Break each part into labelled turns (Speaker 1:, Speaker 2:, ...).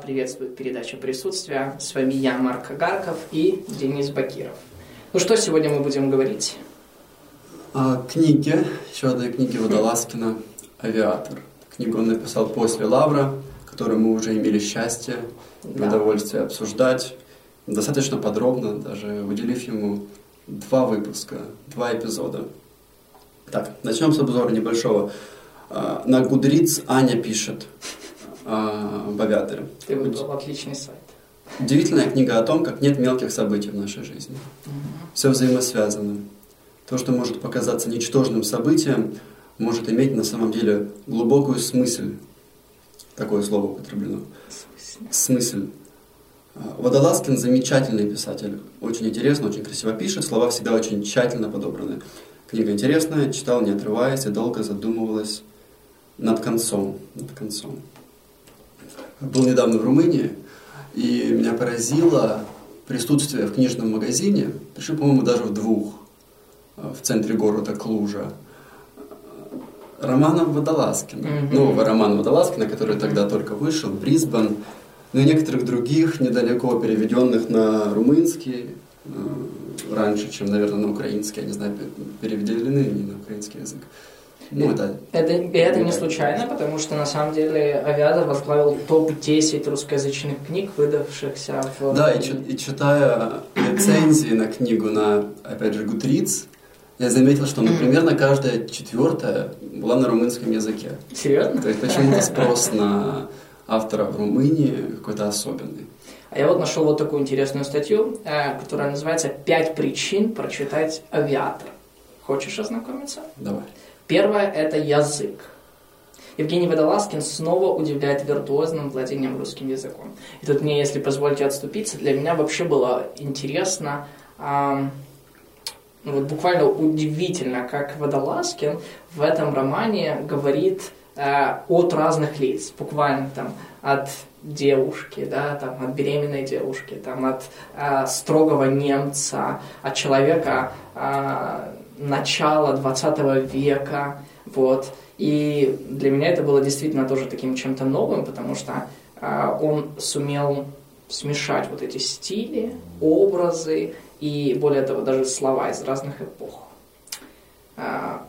Speaker 1: Приветствует передача присутствия. С вами я, Марк Гарков и Денис Бакиров. Ну что сегодня мы будем говорить?
Speaker 2: О книге, еще одной книге Водолазкина «Авиатор». Книгу он написал после «Лавра», которую мы уже имели счастье да. удовольствие обсуждать. Достаточно подробно, даже выделив ему два выпуска, два эпизода. Так, начнем с обзора небольшого. А, на Гудриц Аня пишет – а, авиаторе.
Speaker 1: Ты выбрал отличный сайт.
Speaker 2: Удивительная книга о том, как нет мелких событий в нашей жизни. Угу. Все взаимосвязано. То, что может показаться ничтожным событием, может иметь на самом деле глубокую смысл. Такое слово употреблено. Смысл. А, Водолазкин замечательный писатель. Очень интересно, очень красиво пишет. Слова всегда очень тщательно подобраны. Книга интересная, читал не отрываясь и долго задумывалась над концом. Над концом был недавно в Румынии, и меня поразило присутствие в книжном магазине, пришли, по-моему, даже в двух, э, в центре города Клужа, романа Водолазкина, mm-hmm. нового романа Водолазкина, который тогда только вышел, Брисбен, ну и некоторых других, недалеко переведенных на румынский, э, раньше, чем, наверное, на украинский, я не знаю, переведены ли на украинский язык.
Speaker 1: Ну, это, это, и это не случайно, потому что на самом деле Авиатор возглавил топ-10 русскоязычных книг, выдавшихся в...
Speaker 2: Да, и, и читая рецензии на книгу на, опять же, Гутриц, я заметил, что, например, на каждая четвертая была на румынском языке.
Speaker 1: Серьезно?
Speaker 2: То есть почему-то спрос на автора в Румынии какой-то особенный.
Speaker 1: А я вот нашел вот такую интересную статью, э, которая называется «Пять причин прочитать «Авиатор». Хочешь ознакомиться?
Speaker 2: Давай.
Speaker 1: Первое – это язык. Евгений Водолазкин снова удивляет виртуозным владением русским языком. И тут мне, если позволите отступиться, для меня вообще было интересно, э, вот буквально удивительно, как Водолазкин в этом романе говорит э, от разных лиц, буквально там от девушки, да, там, от беременной девушки, там, от э, строгого немца, от человека, э, начала 20 века, вот. И для меня это было действительно тоже таким чем-то новым, потому что э, он сумел смешать вот эти стили, образы и, более того, даже слова из разных эпох. А,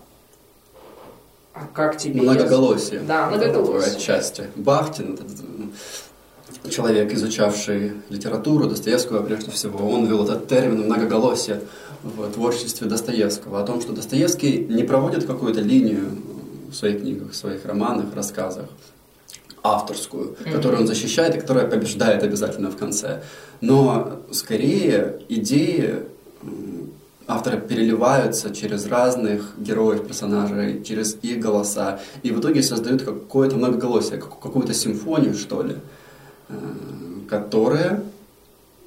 Speaker 1: а как тебе...
Speaker 2: Многоголосие.
Speaker 1: Да, многоголосие.
Speaker 2: Отчасти. Бахтин, этот человек, изучавший литературу Достоевского прежде всего, он ввел этот термин многоголосие в творчестве Достоевского, о том, что Достоевский не проводит какую-то линию в своих книгах, в своих романах, рассказах, авторскую, mm-hmm. которую он защищает и которая побеждает обязательно в конце. Но скорее идеи автора переливаются через разных героев, персонажей, через их голоса, и в итоге создают какое-то многоголосие, какую-то симфонию, что ли, э, которая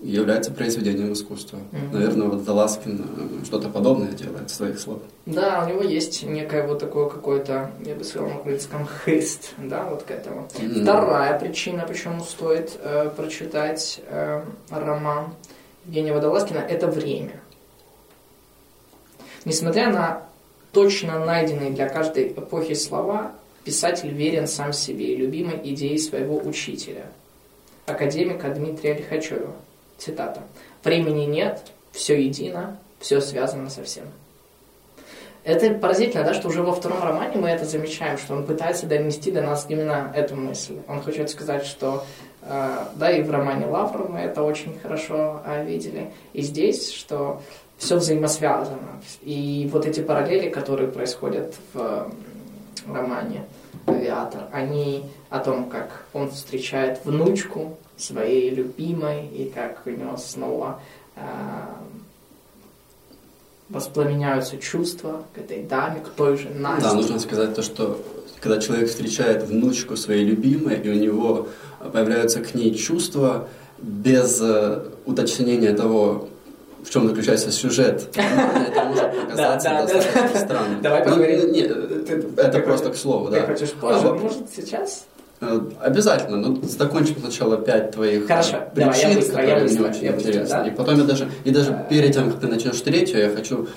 Speaker 2: является произведением искусства. Mm-hmm. Наверное, вот Заласкин э, что-то подобное делает своих слов.
Speaker 1: Да, у него есть некое вот такое какое-то, я бы сказал на английском, хист, да, вот к этому. Mm-hmm. Вторая причина, почему стоит э, прочитать э, роман Евгения Водолазкина, это время. Несмотря на точно найденные для каждой эпохи слова, писатель верен сам себе и любимой идее своего учителя, академика Дмитрия Лихачева. Цитата. «Времени нет, все едино, все связано со всем». Это поразительно, да, что уже во втором романе мы это замечаем, что он пытается донести до нас именно эту мысль. Он хочет сказать, что, э, да, и в романе Лавр мы это очень хорошо э, видели, и здесь, что все взаимосвязано. И вот эти параллели, которые происходят в романе «Авиатор», они о том, как он встречает внучку своей любимой, и как у него снова э, воспламеняются чувства к этой даме, к той же Насте.
Speaker 2: Да, нужно сказать то, что когда человек встречает внучку своей любимой, и у него появляются к ней чувства без э, уточнения того, в чем заключается сюжет. Это может показаться достаточно странным.
Speaker 1: Давай ну, поговорим.
Speaker 2: Нет, это просто к слову, да.
Speaker 1: Ты хочешь позже, может сейчас?
Speaker 2: Э, обязательно, но закончим сначала пять твоих
Speaker 1: Хорошо,
Speaker 2: причин,
Speaker 1: давай, я быстро,
Speaker 2: которые
Speaker 1: я быстро,
Speaker 2: мне очень
Speaker 1: я
Speaker 2: интересны.
Speaker 1: Быстро, да?
Speaker 2: И потом я даже, и даже перед тем, как ты начнешь третью, я хочу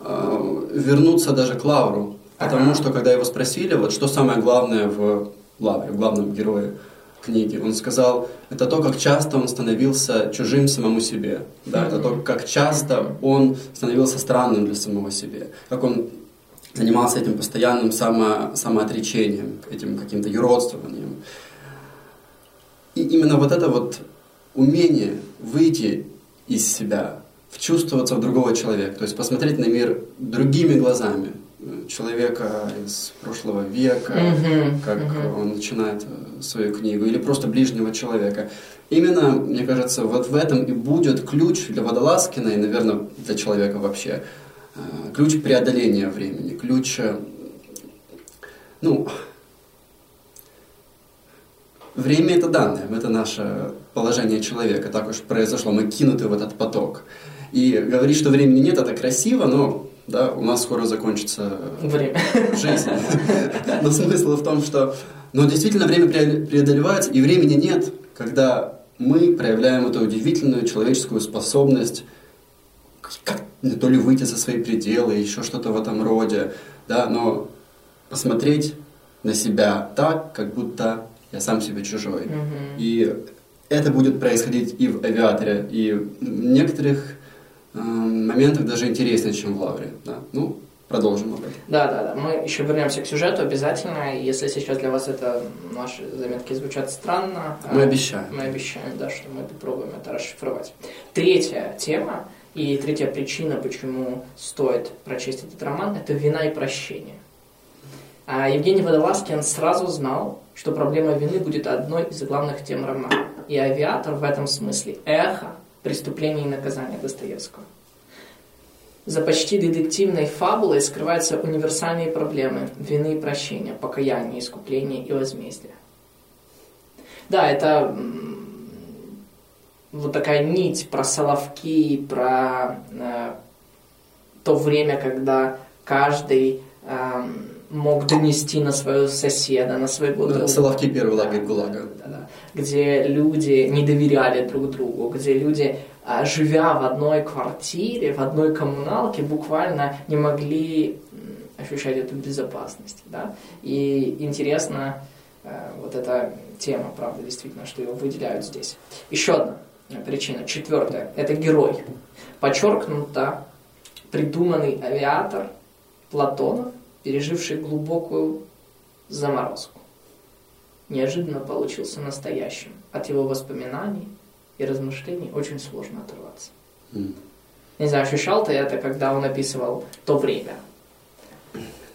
Speaker 2: э, вернуться даже к Лавру. Потому ага. что, когда его спросили, вот что самое главное в Лавре, в главном герое книги. Он сказал, это то, как часто он становился чужим самому себе. Да? Это то, как часто он становился странным для самого себе. Как он занимался этим постоянным само, самоотречением, этим каким-то юродствованием. И именно вот это вот умение выйти из себя, вчувствоваться в другого человека, то есть посмотреть на мир другими глазами, человека из прошлого века, mm-hmm. как mm-hmm. он начинает э, свою книгу, или просто ближнего человека. Именно, мне кажется, вот в этом и будет ключ для Водолазкина и, наверное, для человека вообще. Э, ключ преодоления времени, ключ, э, ну, время это данное, это наше положение человека, так уж произошло, мы кинуты в этот поток. И говорить, что времени нет, это красиво, но да, у нас скоро закончится
Speaker 1: время.
Speaker 2: жизнь. Но смысл в том, что но действительно время преодолевается, и времени нет, когда мы проявляем эту удивительную человеческую способность как то ли выйти за свои пределы, еще что-то в этом роде, да, но посмотреть на себя так, как будто я сам себе чужой. Mm-hmm. И это будет происходить и в авиаторе, и в некоторых э, моментах даже интереснее, чем в лавре. Да. Ну, продолжим об этом.
Speaker 1: Да, да, да. Мы еще вернемся к сюжету обязательно. Если сейчас для вас это наши заметки звучат странно,
Speaker 2: мы обещаем.
Speaker 1: Мы обещаем, да, что мы попробуем это расшифровать. Третья тема и третья причина, почему стоит прочесть этот роман, это вина и прощение. А Евгений Водолазкин сразу знал, что проблема вины будет одной из главных тем романа. И «Авиатор» в этом смысле эхо преступления и наказания Достоевского. За почти детективной фабулой скрываются универсальные проблемы вины и прощения, покаяния, искупления и возмездия. Да, это вот такая нить про Соловки, про э, то время, когда каждый э, мог донести на своего соседа, на своего
Speaker 2: друга. Соловки первый лагерь ГУЛАГа.
Speaker 1: Да, да, где люди не доверяли друг другу, где люди, э, живя в одной квартире, в одной коммуналке, буквально не могли ощущать эту безопасность. Да? И интересно э, вот эта тема, правда, действительно, что его выделяют здесь. Еще одна причина. Четвертая – это герой. Подчеркнуто придуманный авиатор Платонов, переживший глубокую заморозку. Неожиданно получился настоящим. От его воспоминаний и размышлений очень сложно оторваться. Mm. Не знаю, ощущал ты это, когда он описывал то время.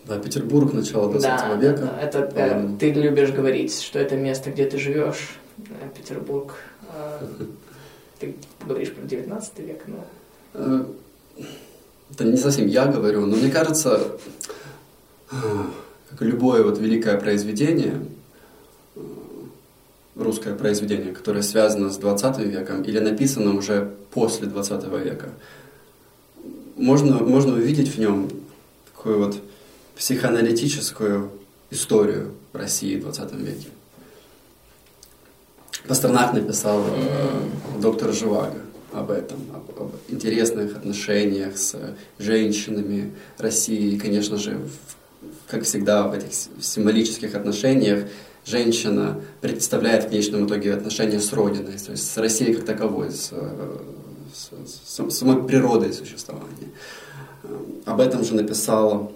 Speaker 2: Да, Петербург, начало 20 да, века. Да,
Speaker 1: это, э, ты любишь говорить, что это место, где ты живешь. Петербург. Э, ты говоришь про 19 век, но... Э,
Speaker 2: это не совсем я говорю, но мне кажется, как любое вот великое произведение, э, русское произведение, которое связано с 20 веком или написано уже после 20 века, можно, можно увидеть в нем такую вот психоаналитическую историю России в 20 веке. Пастернак написал э, доктор Живаго об этом, об, об интересных отношениях с женщинами России. И, конечно же, в, как всегда в этих символических отношениях женщина представляет в конечном итоге отношения с Родиной, то есть с Россией как таковой, с, с, с, с самой природой существования. Э, об этом же написала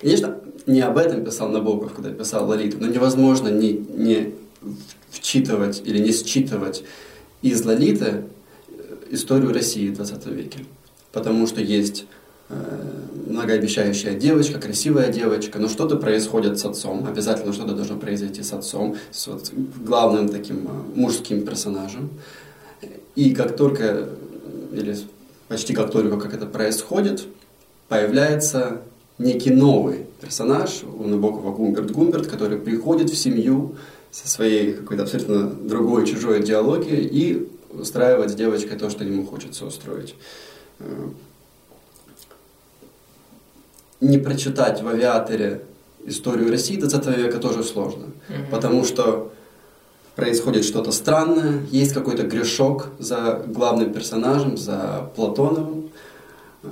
Speaker 2: Конечно, не об этом писал Набоков, когда писал Лолиту, но невозможно не, не вчитывать или не считывать из Лолиты э, историю России в 20 веке. Потому что есть э, многообещающая девочка, красивая девочка, но что-то происходит с отцом, обязательно что-то должно произойти с отцом, с вот главным таким э, мужским персонажем. И как только, или почти как только как это происходит, появляется некий новый персонаж у Набокова Гумберт Гумберт, который приходит в семью со своей какой-то абсолютно другой, чужой идеологией и устраивает с девочкой то, что ему хочется устроить. Э, не прочитать в авиаторе историю России 20 века тоже сложно, mm-hmm. потому что происходит что-то странное, есть какой-то грешок за главным персонажем, за Платоновым, э,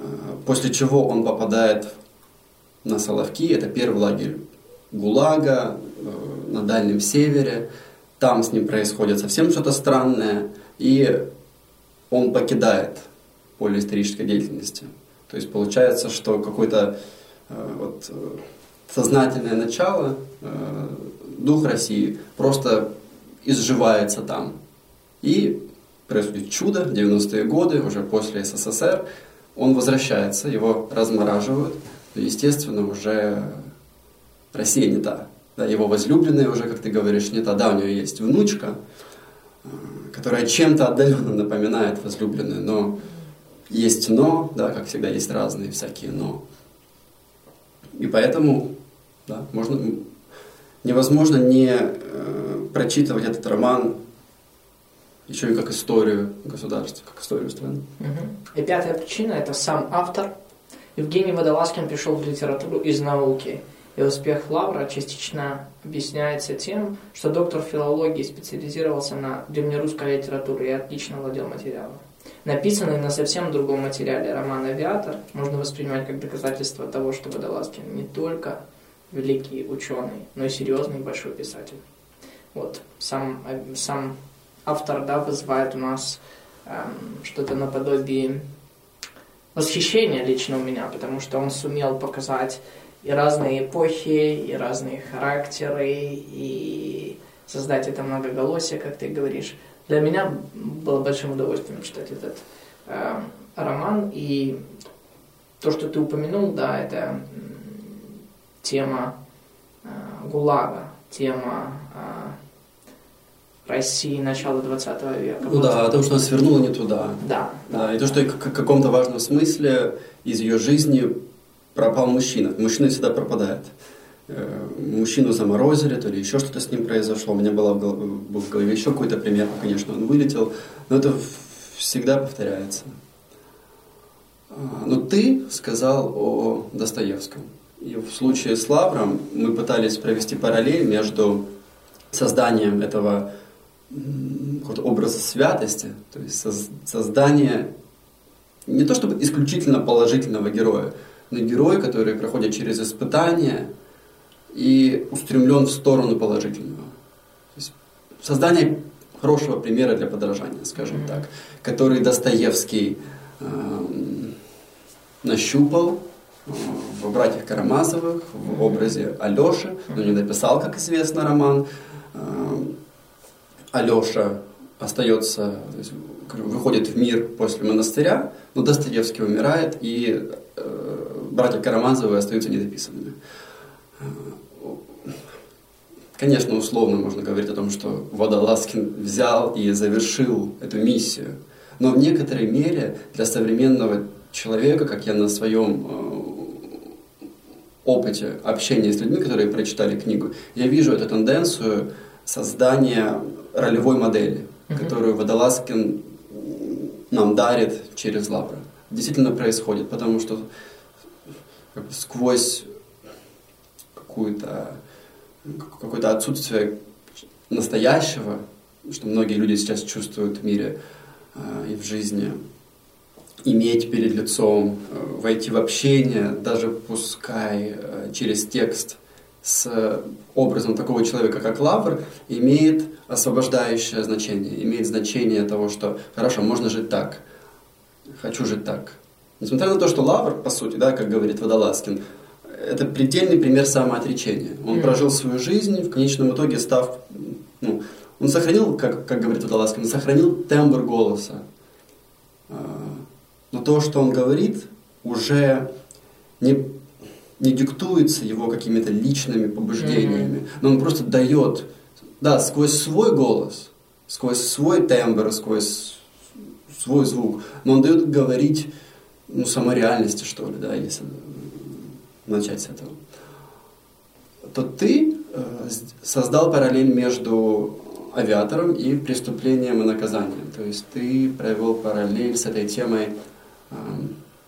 Speaker 2: после чего он попадает на Соловки, это первый лагерь ГУЛАГа э, на Дальнем Севере. Там с ним происходит совсем что-то странное, и он покидает поле исторической деятельности. То есть получается, что какое-то э, вот, э, сознательное начало, дух России просто изживается там. И происходит чудо, в 90-е годы, уже после СССР, он возвращается, его размораживают, естественно, уже Россия не та. Да, его возлюбленная уже, как ты говоришь, не та. Да, у нее есть внучка, э, которая чем-то отдаленно напоминает возлюбленную, но есть но, да, как всегда, есть разные всякие но. И поэтому, да, можно, невозможно не э, прочитывать этот роман еще и как историю государства, как историю страны.
Speaker 1: Угу. И пятая причина – это сам автор. Евгений Водолазкин пришел в литературу из науки. И успех Лавра частично объясняется тем, что доктор филологии специализировался на древнерусской литературе и отлично владел материалом. Написанный на совсем другом материале роман «Авиатор» можно воспринимать как доказательство того, что Водолазкин не только великий ученый, но и серьезный большой писатель. Вот, сам, сам автор да, вызывает у нас эм, что-то наподобие восхищения лично у меня, потому что он сумел показать и разные эпохи, и разные характеры, и создать это многоголосие, как ты говоришь. Для меня было большим удовольствием читать этот э, роман, и то, что ты упомянул, да, это тема э, ГУЛАГа, тема э, России начала 20 века.
Speaker 2: Ну да, о том, что она свернула не туда.
Speaker 1: Да.
Speaker 2: Да, да и то, что в каком-то важном смысле из ее жизни пропал мужчина. Мужчина всегда пропадает. Э, мужчину заморозили, то ли еще что-то с ним произошло. У меня было был в голове еще какой-то пример, конечно, он вылетел. Но это всегда повторяется. А, но ты сказал о Достоевском. И в случае с Лавром мы пытались провести параллель между созданием этого образа святости, то есть создание не то чтобы исключительно положительного героя, но герой, который проходит через испытания и устремлен в сторону положительного. То есть создание хорошего примера для подражания, скажем так, который Достоевский э, нащупал э, в «Братьях Карамазовых», в образе Алеши, но не написал, как известно, роман. Э, Алеша остается, выходит в мир после монастыря, но Достоевский умирает, и э, братья Карамазовы остаются недописанными. Конечно, условно можно говорить о том, что Водолазкин взял и завершил эту миссию. Но в некоторой мере для современного человека, как я на своем э, опыте общения с людьми, которые прочитали книгу, я вижу эту тенденцию создания ролевой модели, mm-hmm. которую Водолазкин нам дарит через Лавра. Действительно происходит, потому что как бы сквозь какую-то какое-то отсутствие настоящего, что многие люди сейчас чувствуют в мире э, и в жизни, иметь перед лицом, э, войти в общение, даже пускай э, через текст с образом такого человека, как Лавр, имеет освобождающее значение, имеет значение того, что хорошо, можно жить так, хочу жить так. Несмотря на то, что Лавр, по сути, да, как говорит Водолазкин, это предельный пример самоотречения. Он mm. прожил свою жизнь, в конечном итоге став, ну, он сохранил, как, как говорит Водолазкин, сохранил тембр голоса. А, но то, что он говорит, уже не, не диктуется его какими-то личными побуждениями, mm-hmm. но он просто дает, да, сквозь свой голос, сквозь свой тембр, сквозь свой звук, но он дает говорить ну, самореальности, что ли, да, если начать с этого, то ты э, создал параллель между авиатором и преступлением и наказанием. То есть ты провел параллель с этой темой э,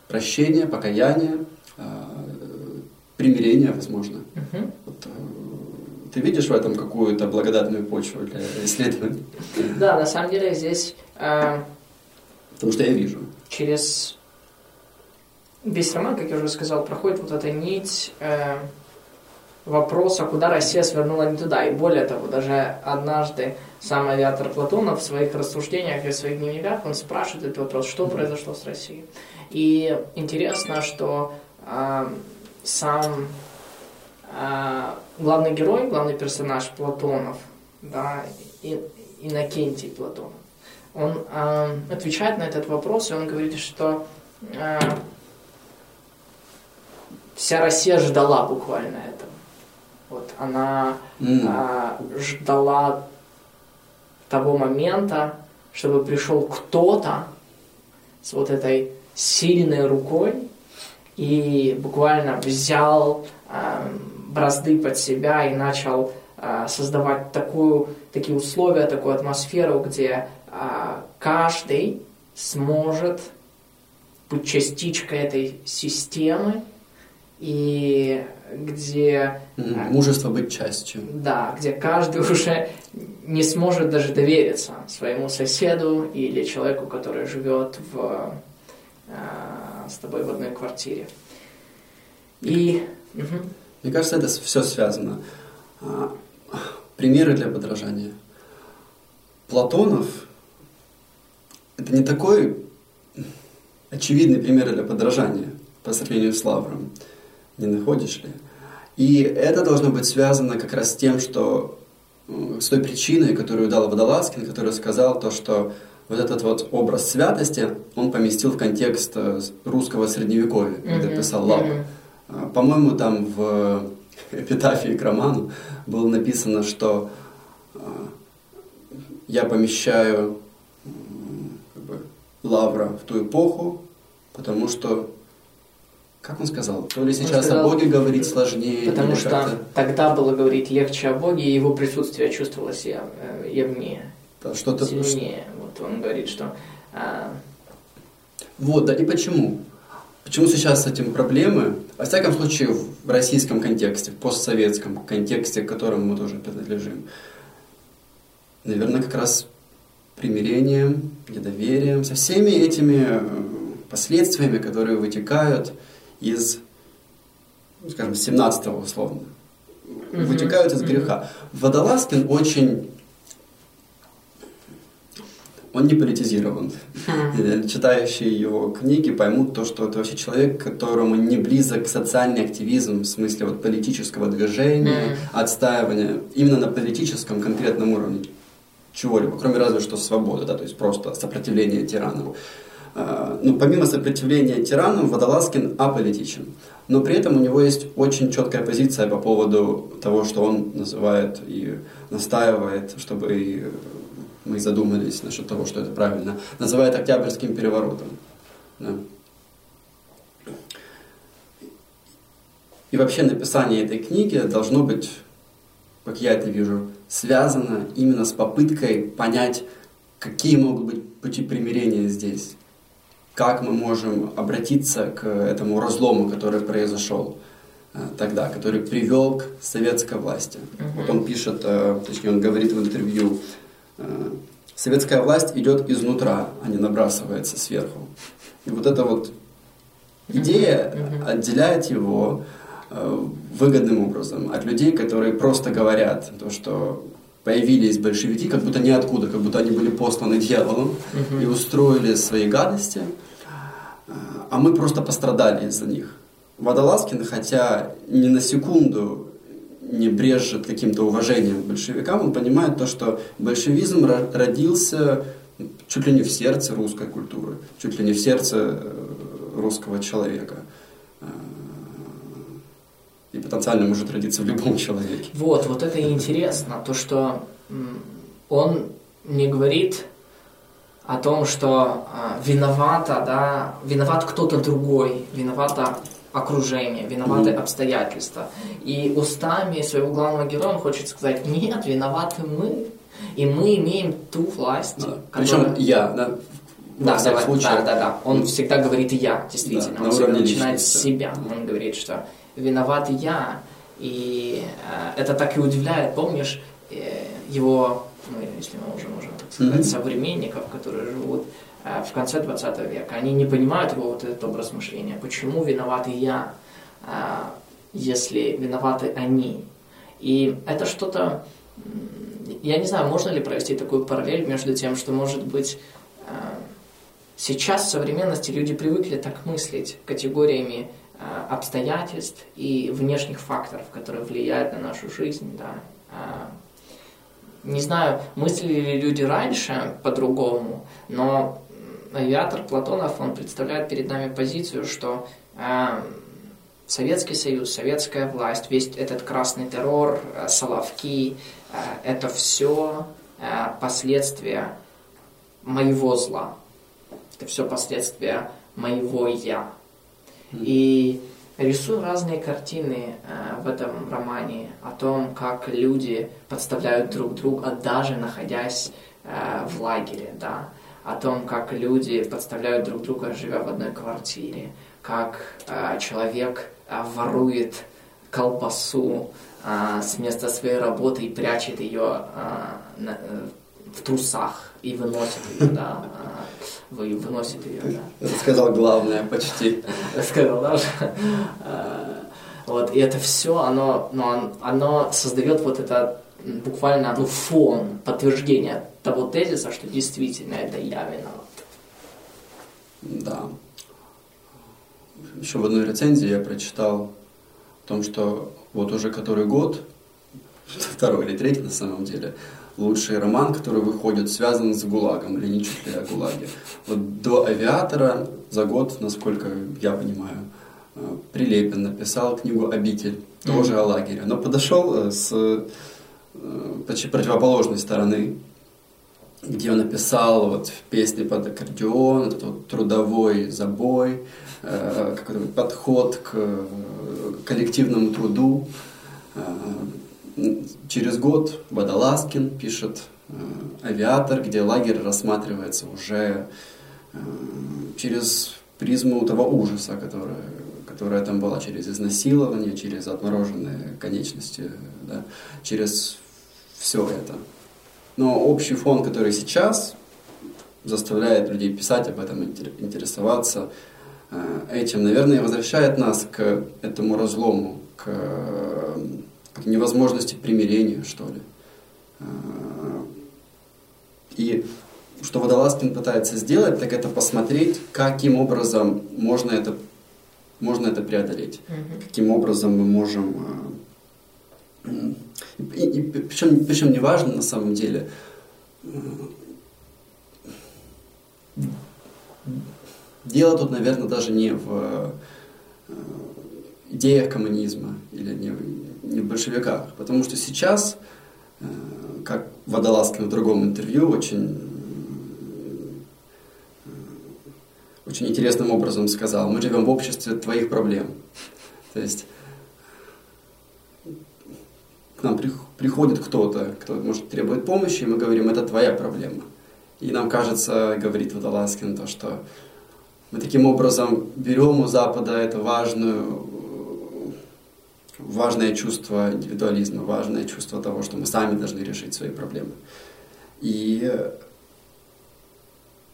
Speaker 2: прощения, покаяния, э, примирения, возможно. Uh-huh. Вот, э, ты видишь в этом какую-то благодатную почву для исследований?
Speaker 1: Да, на самом деле здесь... Э,
Speaker 2: Потому что я вижу.
Speaker 1: Через весь роман, как я уже сказал, проходит вот эта нить э, вопроса, куда Россия свернула не туда. И более того, даже однажды сам авиатор Платонов в своих рассуждениях и в своих дневниках, он спрашивает этот вопрос, что произошло с Россией. И интересно, что э, сам э, главный герой, главный персонаж Платонов, да, и, Иннокентий Платонов, он э, отвечает на этот вопрос, и он говорит, что э, вся Россия ждала буквально этого. Вот она mm. а, ждала того момента, чтобы пришел кто-то с вот этой сильной рукой и буквально взял а, бразды под себя и начал а, создавать такую, такие условия, такую атмосферу, где а, каждый сможет быть частичкой этой системы и где...
Speaker 2: Мужество быть частью.
Speaker 1: Да, где каждый уже не сможет даже довериться своему соседу или человеку, который живет в, э, с тобой в одной квартире. И...
Speaker 2: Мне кажется, это все связано. А, примеры для подражания. Платонов – это не такой очевидный пример для подражания по сравнению с Лавром не находишь ли? И это должно быть связано как раз с тем, что э, с той причиной, которую дал Водолазкин, который сказал то, что вот этот вот образ святости он поместил в контекст э, русского средневековья, когда mm-hmm. писал Лавр. Mm-hmm. По-моему, там в эпитафии к роману было написано, что я помещаю как бы, Лавра в ту эпоху, потому что как он сказал? То ли сейчас сказал, о Боге говорить сложнее.
Speaker 1: Потому что тогда было говорить легче о Боге, и его присутствие чувствовалось яв, э, явнее. Да, что-то сильнее. Вот он говорит, что. А...
Speaker 2: Вот, да и почему? Почему сейчас с этим проблемы? Во всяком случае, в российском контексте, в постсоветском контексте, к которому мы тоже принадлежим. Наверное, как раз примирением, недоверием, со всеми этими э, последствиями, которые вытекают из, скажем, 17-го условно, mm-hmm. вытекают из греха. Водолазкин очень он не политизирован. Mm-hmm. Читающие его книги поймут то, что это вообще человек, которому не близок социальный активизм в смысле вот политического движения, отстаивания именно на политическом конкретном уровне чего-либо, кроме разве что свободы, да, то есть просто сопротивление тиранам. А, ну, помимо сопротивления тиранам, Водолазкин аполитичен. Но при этом у него есть очень четкая позиция по поводу того, что он называет и настаивает, чтобы мы задумались насчет того, что это правильно, называет Октябрьским переворотом. Да. И вообще написание этой книги должно быть, как я это вижу, связано именно с попыткой понять, какие могут быть пути примирения здесь как мы можем обратиться к этому разлому, который произошел э, тогда, который привел к советской власти. Uh-huh. Вот он пишет, э, точнее он говорит в интервью, советская власть идет изнутра, а не набрасывается сверху. И вот эта вот идея отделяет его выгодным образом от людей, которые просто говорят то, что появились большевики, как будто ниоткуда, как будто они были посланы дьяволом угу. и устроили свои гадости, а мы просто пострадали из-за них. Водолазкин, хотя ни на секунду не брежет каким-то уважением к большевикам, он понимает то, что большевизм родился чуть ли не в сердце русской культуры, чуть ли не в сердце э, русского человека и потенциально может родиться в любом человеке.
Speaker 1: Вот, вот это интересно, то, что он не говорит о том, что э, виновата, да, виноват кто-то другой, виновато окружение, виноваты mm. обстоятельства. И устами своего главного героя он хочет сказать, нет, виноваты мы, и мы имеем ту власть. Да.
Speaker 2: Которая... Причем я, да,
Speaker 1: да, да, да, да, да. Он всегда говорит я, действительно. Да, он всегда начинает с себя. Он говорит, что виноват я. И э, это так и удивляет. Помнишь э, его, ну, если мы уже можем так сказать, mm-hmm. современников, которые живут в конце 20 века. Они не понимают его вот этот образ мышления. Почему виноват я, э, если виноваты они? И это что-то, я не знаю, можно ли провести такую параллель между тем, что, может быть, э, сейчас в современности люди привыкли так мыслить категориями обстоятельств и внешних факторов, которые влияют на нашу жизнь, да, не знаю, мыслили ли люди раньше по-другому, но авиатор Платонов, он представляет перед нами позицию, что э, Советский Союз, советская власть, весь этот красный террор, э, Соловки, э, это все э, последствия моего зла. Это все последствия моего я. И рисую разные картины э, в этом романе о том, как люди подставляют друг друга, даже находясь э, в лагере, да, о том, как люди подставляют друг друга, живя в одной квартире, как э, человек э, ворует колбасу э, с места своей работы и прячет ее э, на, э, в трусах и выносит ее, да, вы выносит ее, да.
Speaker 2: Сказал главное почти.
Speaker 1: Сказал, да? Вот, и это все, оно, ну, оно создает вот это буквально ну, фон, подтверждение того тезиса, что действительно это я виноват.
Speaker 2: Да. Еще в одной рецензии я прочитал о том, что вот уже который год, второй или третий на самом деле, лучший роман, который выходит, связан с ГУЛАГом, или не чуть ли о ГУЛАГе. Вот до «Авиатора» за год, насколько я понимаю, э, Прилепин написал книгу «Обитель», тоже mm-hmm. о лагере. Но подошел э, с почти противоположной стороны, где он написал вот в песне под аккордеон, этот вот трудовой забой, какой-то подход к коллективному труду, Через год Водолазкин пишет э, «Авиатор», где лагерь рассматривается уже э, через призму того ужаса, которое, которое там было, через изнасилование, через отмороженные конечности, да, через все это. Но общий фон, который сейчас заставляет людей писать об этом, интересоваться э, этим, наверное, возвращает нас к этому разлому, к к невозможности примирения, что ли. А, и что Водолазкин пытается сделать, так это посмотреть, каким образом можно это, можно это преодолеть. Mm-hmm. Каким образом мы можем... И, и, причем, причем не важно на самом деле, дело тут, наверное, даже не в а, идеях коммунизма или не, не в большевиках. Потому что сейчас, э, как Водолазкин в другом интервью очень, э, очень интересным образом сказал, мы живем в обществе твоих проблем. То есть нам приходит кто-то, кто может требует помощи, и мы говорим, это твоя проблема. И нам кажется, говорит Водолазкин, то, что мы таким образом берем у Запада эту важную важное чувство индивидуализма, важное чувство того, что мы сами должны решить свои проблемы. И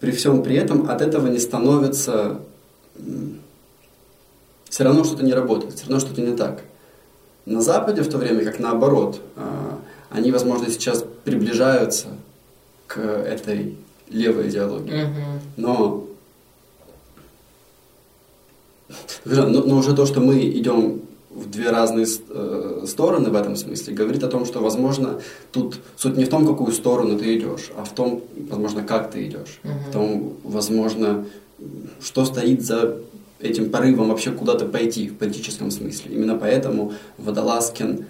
Speaker 2: при всем при этом от этого не становится... Все равно что-то не работает, все равно что-то не так. На Западе в то время как наоборот, а, они, возможно, сейчас приближаются к этой левой идеологии. Но, но, но уже то, что мы идем в две разные э, стороны в этом смысле, говорит о том, что, возможно, тут суть не в том, какую сторону ты идешь, а в том, возможно, как ты идешь, uh-huh. в том, возможно, что стоит за этим порывом вообще куда-то пойти в политическом смысле. Именно поэтому Водолазкин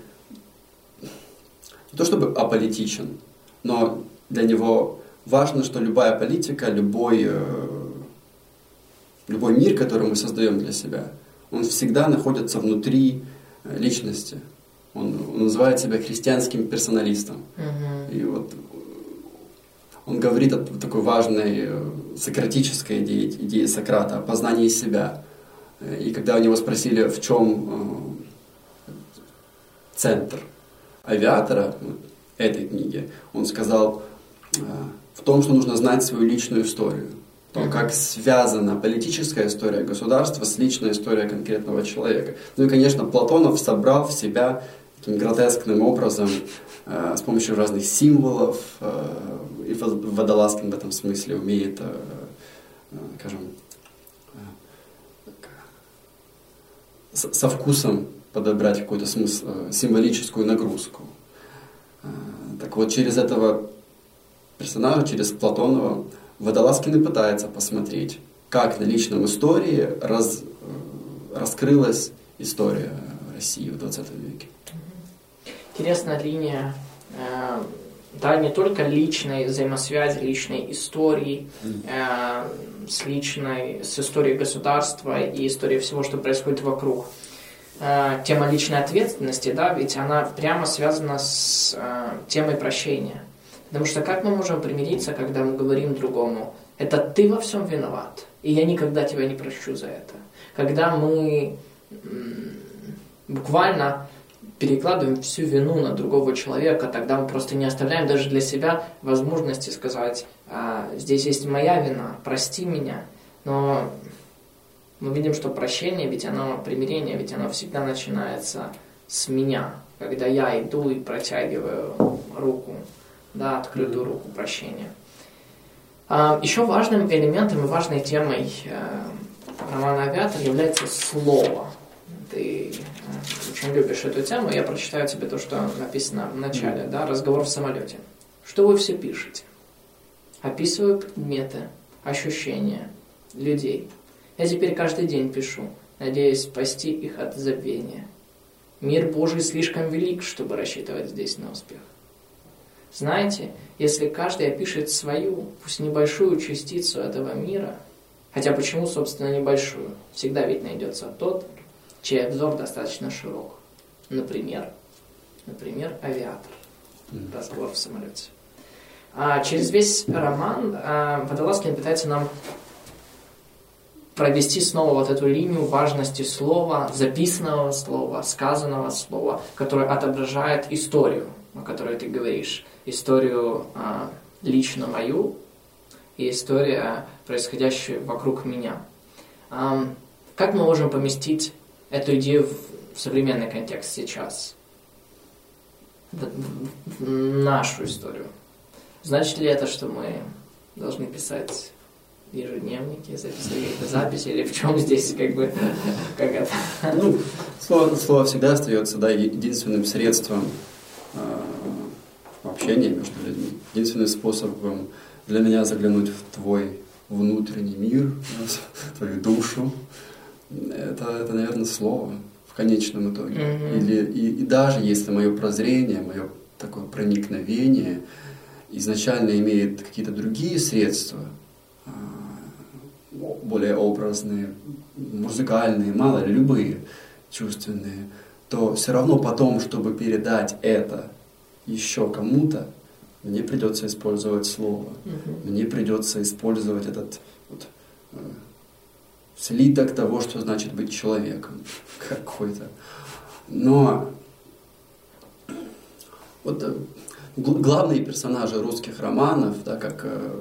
Speaker 2: не то чтобы аполитичен, но для него важно, что любая политика, любой, э, любой мир, который мы создаем для себя – он всегда находится внутри э, личности. Он, он называет себя христианским персоналистом. Uh-huh. И вот он говорит о такой важной э, сократической идее, идее Сократа, о познании себя. Э, и когда у него спросили, в чем центр авиатора этой книги, он сказал в том, что нужно знать свою личную историю. то, как связана политическая история государства с личной историей конкретного человека. Ну и, конечно, Платонов собрал в себя таким гротескным образом э, с помощью разных символов, э, и Водолазкин в этом смысле умеет, э, э, скажем, э, со вкусом подобрать какую-то смысл, э, символическую нагрузку. Э, так вот, через этого персонажа, через Платонова, Водолазкин и пытается посмотреть, как на личном истории раз, э, раскрылась история России в 20 веке.
Speaker 1: Интересная линия, э, да, не только личной взаимосвязи, личной истории, э, с личной, с историей государства и историей всего, что происходит вокруг. Тема личной ответственности, да, ведь она прямо связана с темой прощения. Потому что как мы можем примириться, когда мы говорим другому, это ты во всем виноват, и я никогда тебя не прощу за это. Когда мы буквально перекладываем всю вину на другого человека, тогда мы просто не оставляем даже для себя возможности сказать, а, здесь есть моя вина, прости меня. Но мы видим, что прощение, ведь оно, примирение, ведь оно всегда начинается с меня, когда я иду и протягиваю руку да, открытую руку прощения. А, еще важным элементом и важной темой э, романа «Авиатор» является слово. Ты очень любишь эту тему, я прочитаю тебе то, что написано в начале, да, разговор в самолете. Что вы все пишете? Описываю предметы, ощущения, людей. Я теперь каждый день пишу, надеясь спасти их от забвения. Мир Божий слишком велик, чтобы рассчитывать здесь на успех. Знаете, если каждый опишет свою, пусть небольшую частицу этого мира, хотя почему, собственно, небольшую? Всегда ведь найдется тот, чей обзор достаточно широк. Например, например, авиатор. Разговор в самолете. А через весь роман а, Водолазкин пытается нам провести снова вот эту линию важности слова, записанного слова, сказанного слова, которое отображает историю, о которой ты говоришь историю а, лично мою и история, происходящая вокруг меня. А, как мы можем поместить эту идею в, в современный контекст сейчас? В, в, нашу историю. Значит ли это, что мы должны писать ежедневники, записывать какие-то записи, или в чем здесь как бы, как это?
Speaker 2: Ну, слово, слово всегда остается, да, единственным средством а, общения между людьми. Единственный способ для меня заглянуть в твой внутренний мир, в твою душу, это, это наверное, слово в конечном итоге. Mm-hmm. Или, и, и даже если мое прозрение, мое такое проникновение изначально имеет какие-то другие средства, а, более образные, музыкальные, мало ли, любые чувственные, то все равно потом, чтобы передать это еще кому-то, мне придется использовать слово, угу. мне придется использовать этот вот, э, слиток того, что значит быть человеком какой-то. Но вот э, главные персонажи русских романов, да, как э,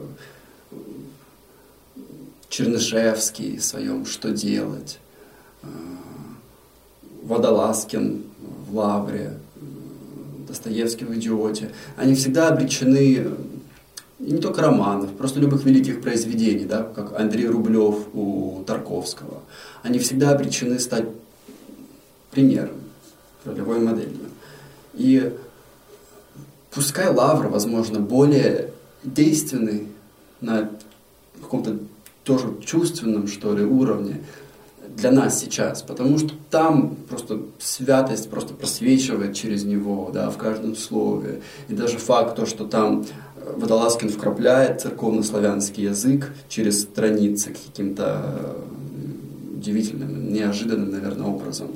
Speaker 2: Чернышевский в своем «Что делать», э, Водолазкин в «Лавре», Достоевский в «Идиоте», они всегда обречены и не только романов, просто любых великих произведений, да, как Андрей Рублев у Тарковского. Они всегда обречены стать примером, ролевой моделью. И пускай Лавр, возможно, более действенный на каком-то тоже чувственном, что ли, уровне, для нас сейчас, потому что там просто святость просто просвечивает через него, да, в каждом слове. И даже факт то, что там Водолазкин вкрапляет церковно-славянский язык через страницы каким-то удивительным, неожиданным, наверное, образом.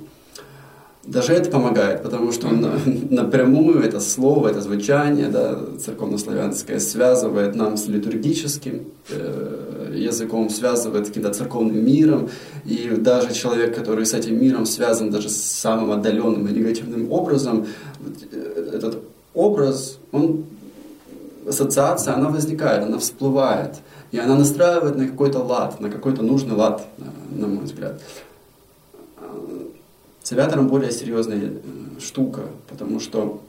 Speaker 2: Даже это помогает, потому что он напрямую это слово, это звучание да, церковно-славянское связывает нам с литургическим э, языком, связывает с каким-то церковным миром. И даже человек, который с этим миром связан даже с самым отдаленным и негативным образом, э, этот образ, он, ассоциация, она возникает, она всплывает. И она настраивает на какой-то лад, на какой-то нужный лад, на мой взгляд. С авиатором более серьезная э, штука, потому что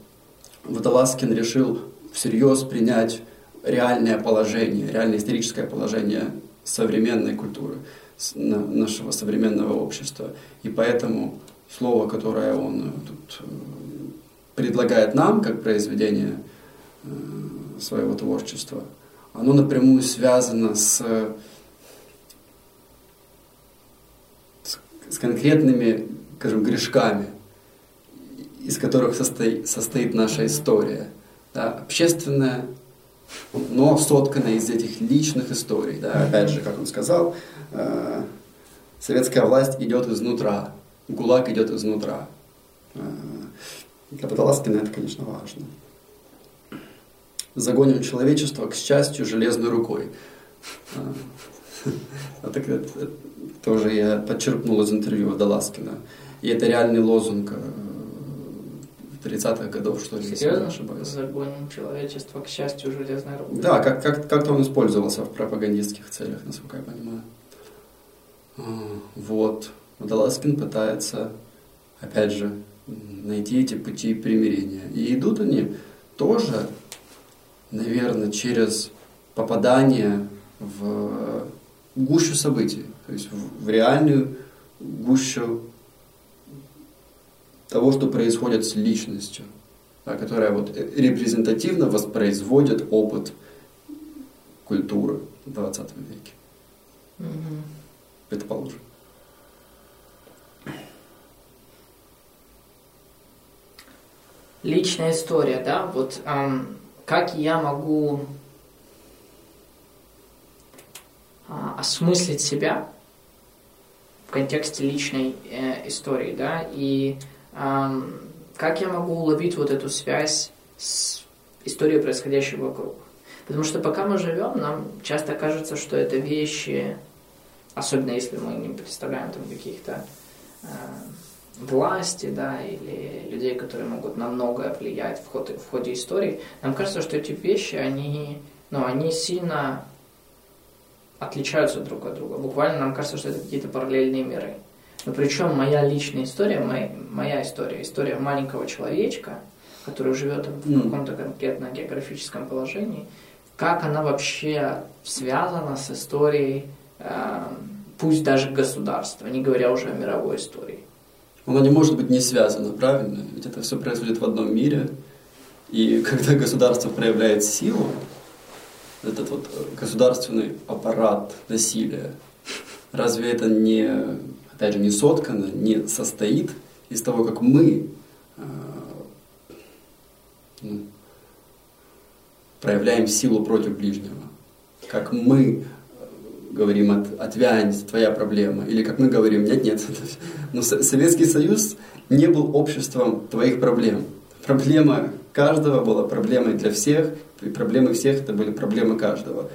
Speaker 2: Водолазкин решил всерьез принять реальное положение, реальное историческое положение современной культуры, нашего современного общества. И поэтому слово, которое он тут э, предлагает нам, как произведение э, своего творчества, оно напрямую связано с, с, конкретными, скажем, грешками, из которых состоит, состоит наша история. Да, общественная, но сотканная из этих личных историй. Да, опять же, как он сказал, э, советская власть идет изнутра, ГУЛАГ идет изнутра. Э, для Водолазкина это, конечно, важно загоним человечество, к счастью, железной рукой. А так это, тоже я подчеркнул из интервью Водолазкина. И это реальный лозунг 30-х э, годов, что ли,
Speaker 1: если я не ошибаюсь. Загоним человечество, к счастью, железной рукой.
Speaker 2: Да, как, как, как-то он использовался в пропагандистских целях, насколько я понимаю. А, вот. Водолазкин пытается, опять же, найти эти пути примирения. И идут они тоже наверное, через попадание в гущу событий, то есть в, реальную гущу того, что происходит с личностью, да, которая вот репрезентативно воспроизводит опыт культуры в 20 веке. Угу. Предположим.
Speaker 1: Личная история, да, вот эм, как я могу а, осмыслить себя в контексте личной э, истории, да, и э, как я могу уловить вот эту связь с историей, происходящей вокруг. Потому что пока мы живем, нам часто кажется, что это вещи, особенно если мы не представляем там каких-то э, власти, да, или людей, которые могут на многое влиять в, ход, в ходе истории, нам кажется, что эти вещи, они, ну, они сильно отличаются друг от друга. Буквально нам кажется, что это какие-то параллельные миры. Но причем моя личная история, моя, моя история, история маленького человечка, который живет в каком-то конкретном географическом положении, как она вообще связана с историей, э, пусть даже государства, не говоря уже о мировой истории.
Speaker 2: Оно не может быть не связано, правильно? Ведь это все происходит в одном мире. И когда государство проявляет силу, этот вот государственный аппарат насилия, разве это не, опять же, не соткано, не состоит из того, как мы э, ну, проявляем силу против ближнего, как мы говорим, от, отвянь, твоя проблема. Или как мы говорим, нет-нет. Но Советский Союз не был обществом твоих проблем. Проблема каждого была проблемой для всех, и проблемы всех это были проблемы каждого.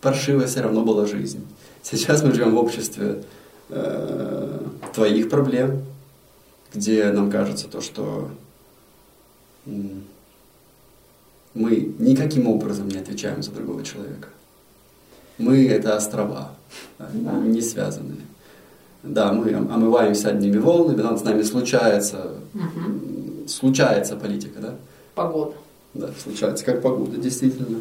Speaker 2: Паршивая все равно была жизнь. Сейчас мы живем в обществе э, твоих проблем, где нам кажется то, что мы никаким образом не отвечаем за другого человека. Мы — это острова, не связанные. Да, мы омываемся одними волнами, там с нами случается, угу. случается политика, да?
Speaker 1: Погода.
Speaker 2: Да, случается, как погода, действительно.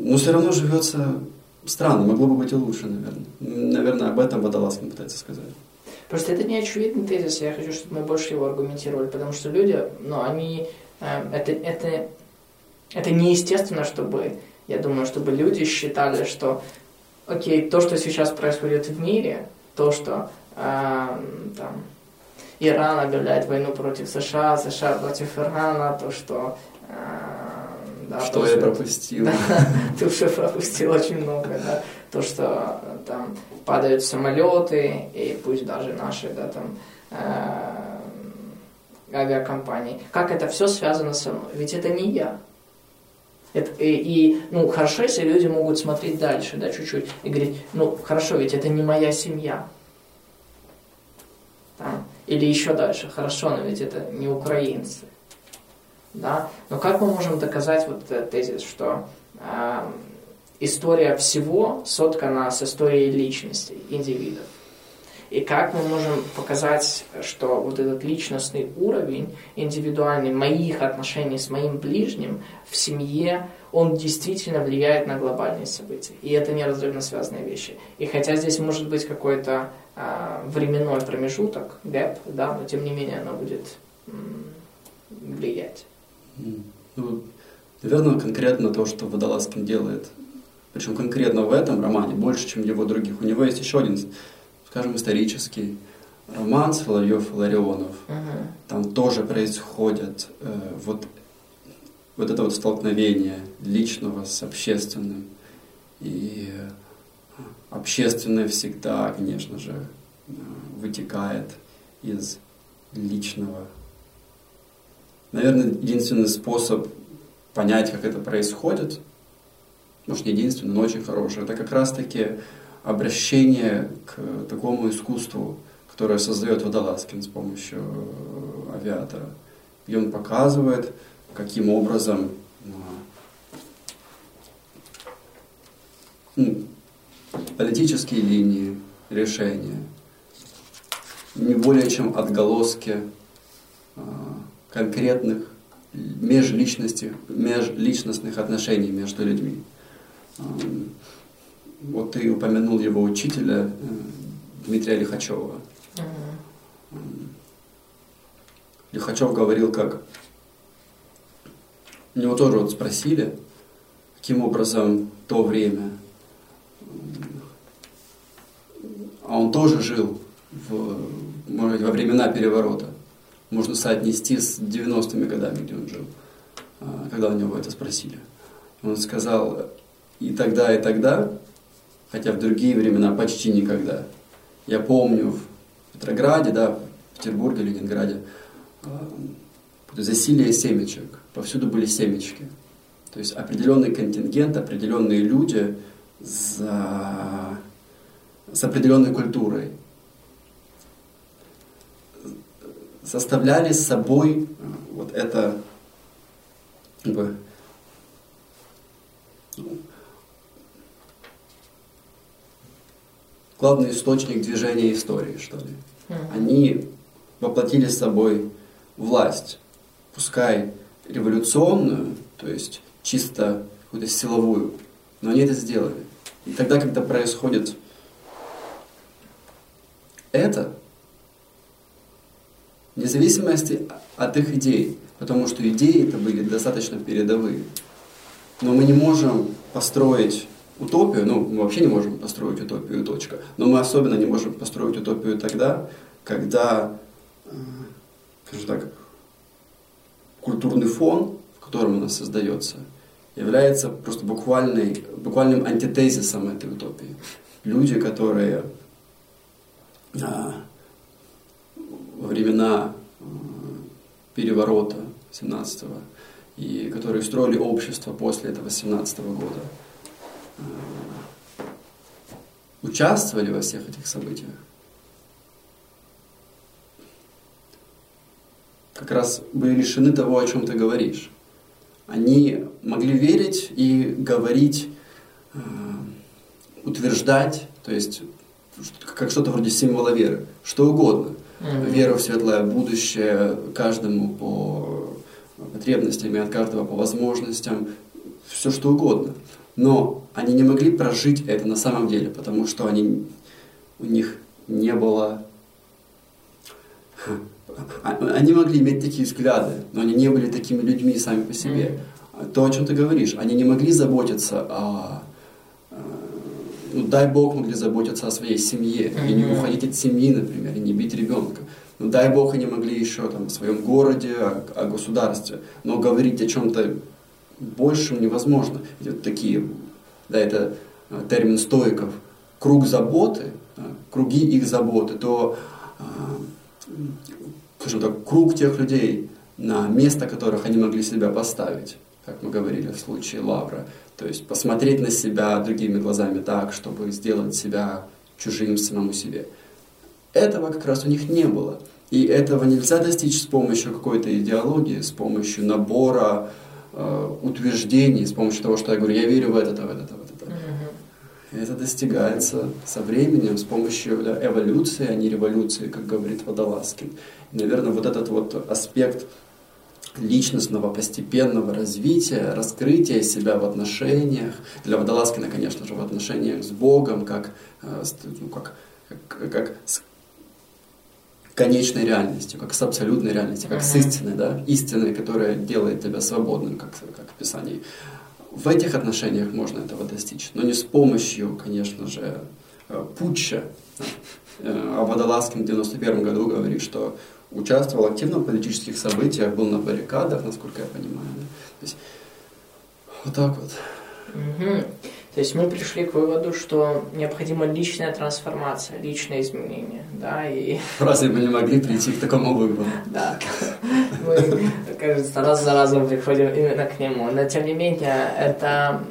Speaker 2: Но все равно живется странно, могло бы быть и лучше, наверное. Наверное, об этом Водолазкин пытается сказать.
Speaker 1: Просто это не очевидный тезис, я хочу, чтобы мы больше его аргументировали, потому что люди, ну, они, э, это, это, это неестественно, чтобы я думаю, чтобы люди считали, что, окей, то, что сейчас происходит в мире, то, что э, там, Иран объявляет войну против США, США против Ирана, то, что... Э,
Speaker 2: да, что то, я что, пропустил. Да,
Speaker 1: ты уже пропустил очень много, да. То, что там падают самолеты, и пусть даже наши, да, там, э, авиакомпании. Как это все связано со мной? Ведь это не я. Это, и, и, ну, хорошо, если люди могут смотреть дальше, да, чуть-чуть, и говорить, ну, хорошо, ведь это не моя семья. Да? Или еще дальше, хорошо, но ведь это не украинцы. Да? Но как мы можем доказать вот этот тезис, что э, история всего соткана с историей личностей, индивидов? И как мы можем показать, что вот этот личностный уровень, индивидуальный моих отношений с моим ближним в семье, он действительно влияет на глобальные события. И это неразрывно связанные вещи. И хотя здесь может быть какой-то э, временной промежуток, гэп, да, но тем не менее оно будет м, влиять.
Speaker 2: Ну, наверное, конкретно то, что Водолазкин делает, причем конкретно в этом романе, больше, чем в его других. У него есть еще один скажем, исторический роман Соловьев Ларионов. Uh-huh. Там тоже происходит э, вот, вот это вот столкновение личного с общественным. И э, общественное всегда, конечно же, э, вытекает из личного. Наверное, единственный способ понять, как это происходит, может, не единственный, но очень хороший, это как раз-таки обращение к такому искусству, которое создает Водолазкин с помощью э, авиатора. И он показывает, каким образом ну, политические линии, решения не более чем отголоски э, конкретных межличностных отношений между людьми. Вот ты упомянул его учителя э, Дмитрия Лихачева. Угу. Лихачев говорил, как у него тоже вот спросили, каким образом то время, а он тоже жил в, может, во времена переворота. Можно соотнести с 90-ми годами, где он жил, а, когда у него это спросили. Он сказал, и тогда, и тогда хотя в другие времена почти никогда. Я помню в Петрограде, да, в Петербурге, Ленинграде, э, засилие семечек, повсюду были семечки. То есть определенный контингент, определенные люди за... с определенной культурой составляли с собой э, вот это как бы, главный источник движения истории, что ли. Они воплотили с собой власть, пускай революционную, то есть чисто какую-то силовую, но они это сделали. И тогда, когда происходит это, вне зависимости от их идей, потому что идеи это были достаточно передовые, но мы не можем построить утопию, ну, мы вообще не можем построить утопию, точка. Но мы особенно не можем построить утопию тогда, когда, э, скажем так, культурный фон, в котором у нас создается, является просто буквальной, буквальным антитезисом этой утопии. Люди, которые а, во времена а, переворота 17-го и которые строили общество после этого 17 -го года, участвовали во всех этих событиях, как раз были лишены того, о чем ты говоришь. Они могли верить и говорить, э, утверждать, то есть как что-то вроде символа веры, что угодно. Mm-hmm. Вера в светлое будущее каждому по потребностям и от каждого по возможностям, все что угодно. Но они не могли прожить это на самом деле, потому что они, у них не было... Они могли иметь такие взгляды, но они не были такими людьми сами по себе. То, о чем ты говоришь, они не могли заботиться о... Э, ну, дай Бог, могли заботиться о своей семье, и не уходить от семьи, например, и не бить ребенка. Ну, дай Бог, они могли еще там, о своем городе, о, о государстве, но говорить о чем-то большим невозможно. Ведь вот такие, да, это э, термин стоиков, круг заботы, круги их заботы, то, э, скажем так, круг тех людей, на место которых они могли себя поставить, как мы говорили в случае Лавра. То есть посмотреть на себя другими глазами так, чтобы сделать себя чужим самому себе. Этого как раз у них не было. И этого нельзя достичь с помощью какой-то идеологии, с помощью набора э, утверждений, с помощью того, что я говорю, я верю в это, в это, в это. Mm-hmm. Это достигается со временем, с помощью эволюции, а не революции, как говорит Водолазкин. И, наверное, вот этот вот аспект личностного постепенного развития, раскрытия себя в отношениях, для Водолазкина, конечно же, в отношениях с Богом, как, э, ну, как, как, как конечной реальностью, как с абсолютной реальностью, как uh-huh. с истиной, да, истиной, которая делает тебя свободным, как, как в Писании. В этих отношениях можно этого достичь, но не с помощью, конечно же, э, путча. Э, а Водолазкин в 91 году говорит, что участвовал активно в политических событиях, был на баррикадах, насколько я понимаю. Да? То есть вот так вот.
Speaker 1: Угу. То есть мы пришли к выводу, что необходима личная трансформация, личное изменение, да, и...
Speaker 2: Разве мы не могли прийти к такому выводу?
Speaker 1: Да, мы, кажется, раз за разом приходим именно к нему, но тем не менее, это...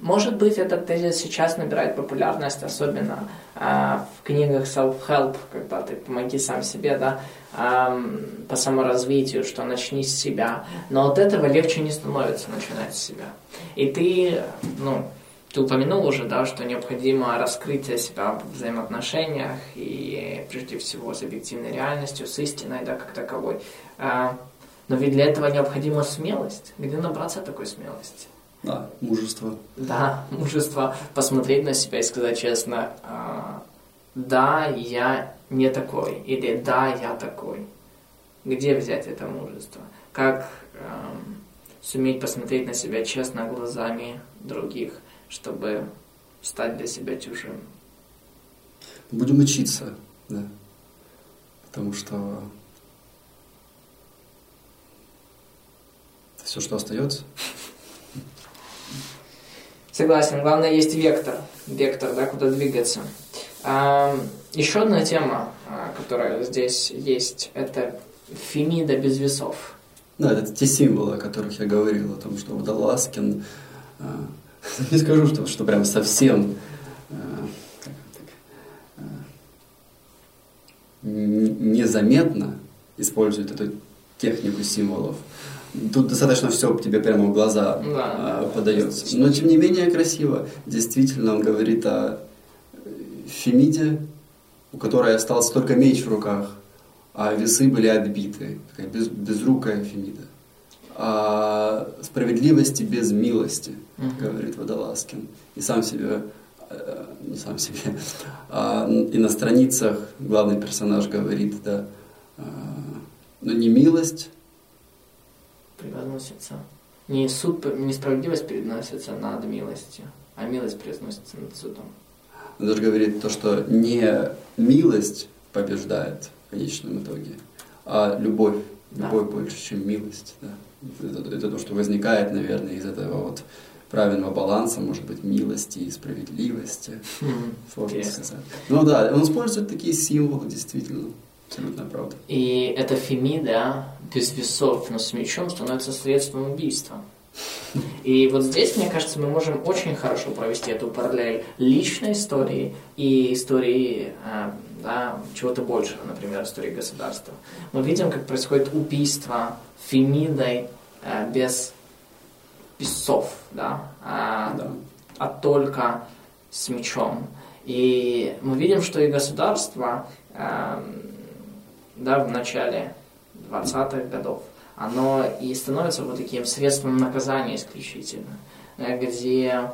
Speaker 1: Может быть, этот тезис сейчас набирает популярность, особенно а, в книгах self-help, когда ты помоги сам себе, да, а, по саморазвитию, что начни с себя. Но от этого легче не становится начинать с себя. И ты, ну, ты упомянул уже, да, что необходимо раскрытие себя в взаимоотношениях и прежде всего с объективной реальностью, с истиной, да, как таковой. А, но ведь для этого необходима смелость. Где набраться такой смелости?
Speaker 2: Да, мужество.
Speaker 1: Да, мужество посмотреть на себя и сказать честно, а, да, я не такой, или да, я такой. Где взять это мужество? Как эм, суметь посмотреть на себя честно глазами других? Чтобы стать для себя чужим.
Speaker 2: Будем учиться, да. Потому что все, что остается.
Speaker 1: Согласен. Главное, есть вектор. Вектор, да, куда двигаться. А, еще одна тема, а, которая здесь есть, это Фемида без весов.
Speaker 2: Да, это те символы, о которых я говорил, о том, что Водолазкин а, не скажу, что, что прям совсем э, э, незаметно использует эту технику символов. Тут достаточно все тебе прямо в глаза да, э, подается. Но тем не менее красиво. Действительно, он говорит о Фемиде, у которой остался только меч в руках, а весы были отбиты. Такая без, безрукая Фемида о справедливости без милости, uh говорит Водолазкин. И сам себе, э, не сам себе, а, и на страницах главный персонаж говорит, да, э, но не милость
Speaker 1: превозносится. Не суд, несправедливость переносится над милостью, а милость произносится над судом.
Speaker 2: Он даже говорит то, что не милость побеждает в конечном итоге, а любовь. Любовь да. больше, чем милость. Да. Это, это то, что возникает, наверное, из этого вот правильного баланса, может быть, милости и справедливости. Mm-hmm. Сложно сказать. Ну да, он использует такие символы, действительно. Абсолютно правда.
Speaker 1: И эта фемида без весов, но с мечом становится средством убийства. И вот здесь, мне кажется, мы можем очень хорошо провести эту параллель личной истории и истории а, да, чего-то большего, например, истории государства. Мы видим, как происходит убийство Фемидой э, без песцов, да, а, да. а только с мечом. И мы видим, что и государство да, в начале 20-х годов, оно и становится вот таким средством наказания исключительно, э, где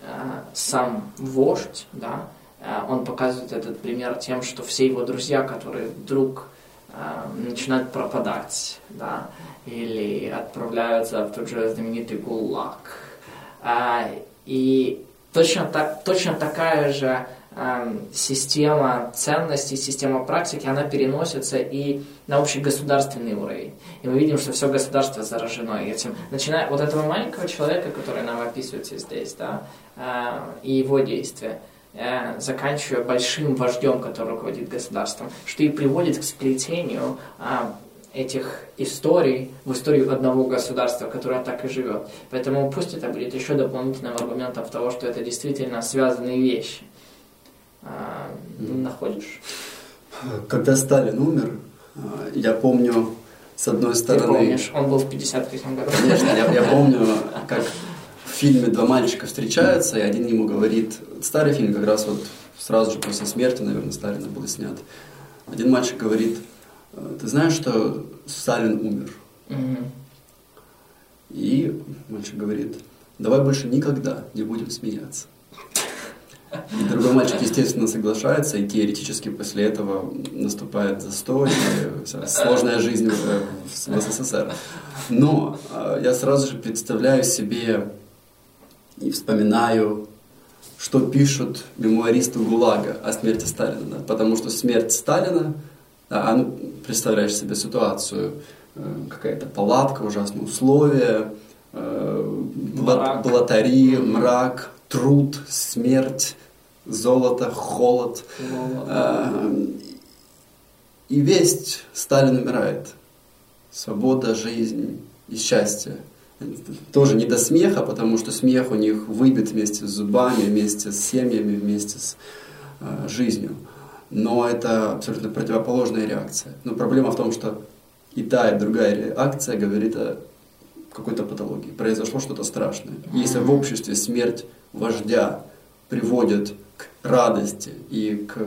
Speaker 1: э, сам вождь, да, э, он показывает этот пример тем, что все его друзья, которые вдруг начинают пропадать, да, или отправляются в тот же знаменитый ГУЛАГ. И точно, так, точно такая же система ценностей, система практики, она переносится и на общегосударственный уровень. И мы видим, что все государство заражено этим. Начиная от этого маленького человека, который нам описывается здесь, да, э, и его действия – Э, заканчивая большим вождем, который руководит государством, что и приводит к сплетению а, этих историй в историю одного государства, которое так и живет. Поэтому пусть это будет еще дополнительным аргументом того, что это действительно связанные вещи. А, находишь?
Speaker 2: Когда Сталин умер, э, я помню, с одной стороны... Ты
Speaker 1: помнишь, он был в 53 году.
Speaker 2: Конечно, я, я помню, как в фильме два мальчика встречаются, и один ему говорит... Старый фильм как раз вот сразу же после смерти, наверное, Сталина был снят. Один мальчик говорит, «Э, ты знаешь, что Сталин умер? Угу. И мальчик говорит, давай больше никогда не будем смеяться. И другой мальчик, естественно, соглашается, и теоретически после этого наступает застой, и сложная жизнь уже в СССР. Но э, я сразу же представляю себе и вспоминаю, что пишут мемуаристы ГУЛАГа о смерти Сталина. Да? Потому что смерть Сталина, а, ну, представляешь себе ситуацию, э, какая-то палатка, ужасные условия, э, мрак. блатари, мрак, труд, смерть, золото, холод. Э, и весть Сталин умирает. Свобода, жизнь и счастье. Тоже не до смеха, потому что смех у них выбит вместе с зубами, вместе с семьями, вместе с э, жизнью. Но это абсолютно противоположная реакция. Но проблема в том, что и та, и другая реакция говорит о какой-то патологии. Произошло что-то страшное. Если в обществе смерть вождя приводит к радости и к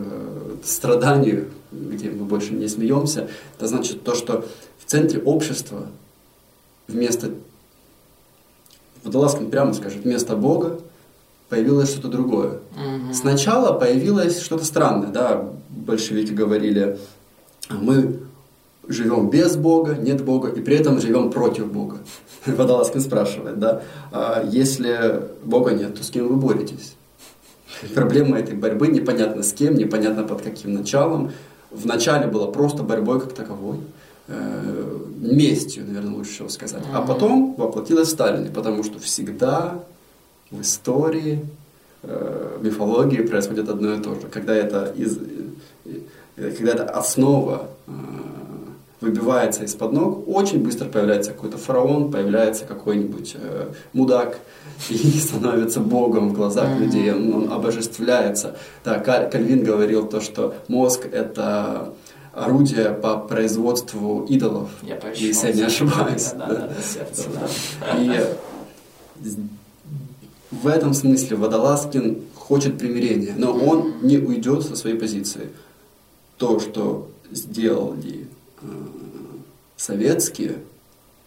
Speaker 2: страданию, где мы больше не смеемся, это значит то, что в центре общества вместо, Водолазкин прямо скажет, вместо Бога появилось что-то другое. Угу. Сначала появилось что-то странное, да, большевики говорили, мы живем без Бога, нет Бога, и при этом живем против Бога. Водолазкин спрашивает, да, а если Бога нет, то с кем вы боретесь? Проблема этой борьбы непонятно с кем, непонятно под каким началом. Вначале была просто борьбой как таковой, э, местью, наверное, лучше всего сказать. А потом воплотилась в Сталине, потому что всегда в истории, э, мифологии происходит одно и то же. Когда это, из, э, когда это основа выбивается из-под ног, очень быстро появляется какой-то фараон, появляется какой-нибудь э, мудак и становится богом в глазах mm-hmm. людей, он, он обожествляется. Да, Кальвин говорил то, что мозг это орудие по производству идолов,
Speaker 1: я
Speaker 2: если я не ошибаюсь. Да, да, да, сердце, да. И в этом смысле Водолазкин хочет примирения, но он не уйдет со своей позиции. То, что сделали Э, советские,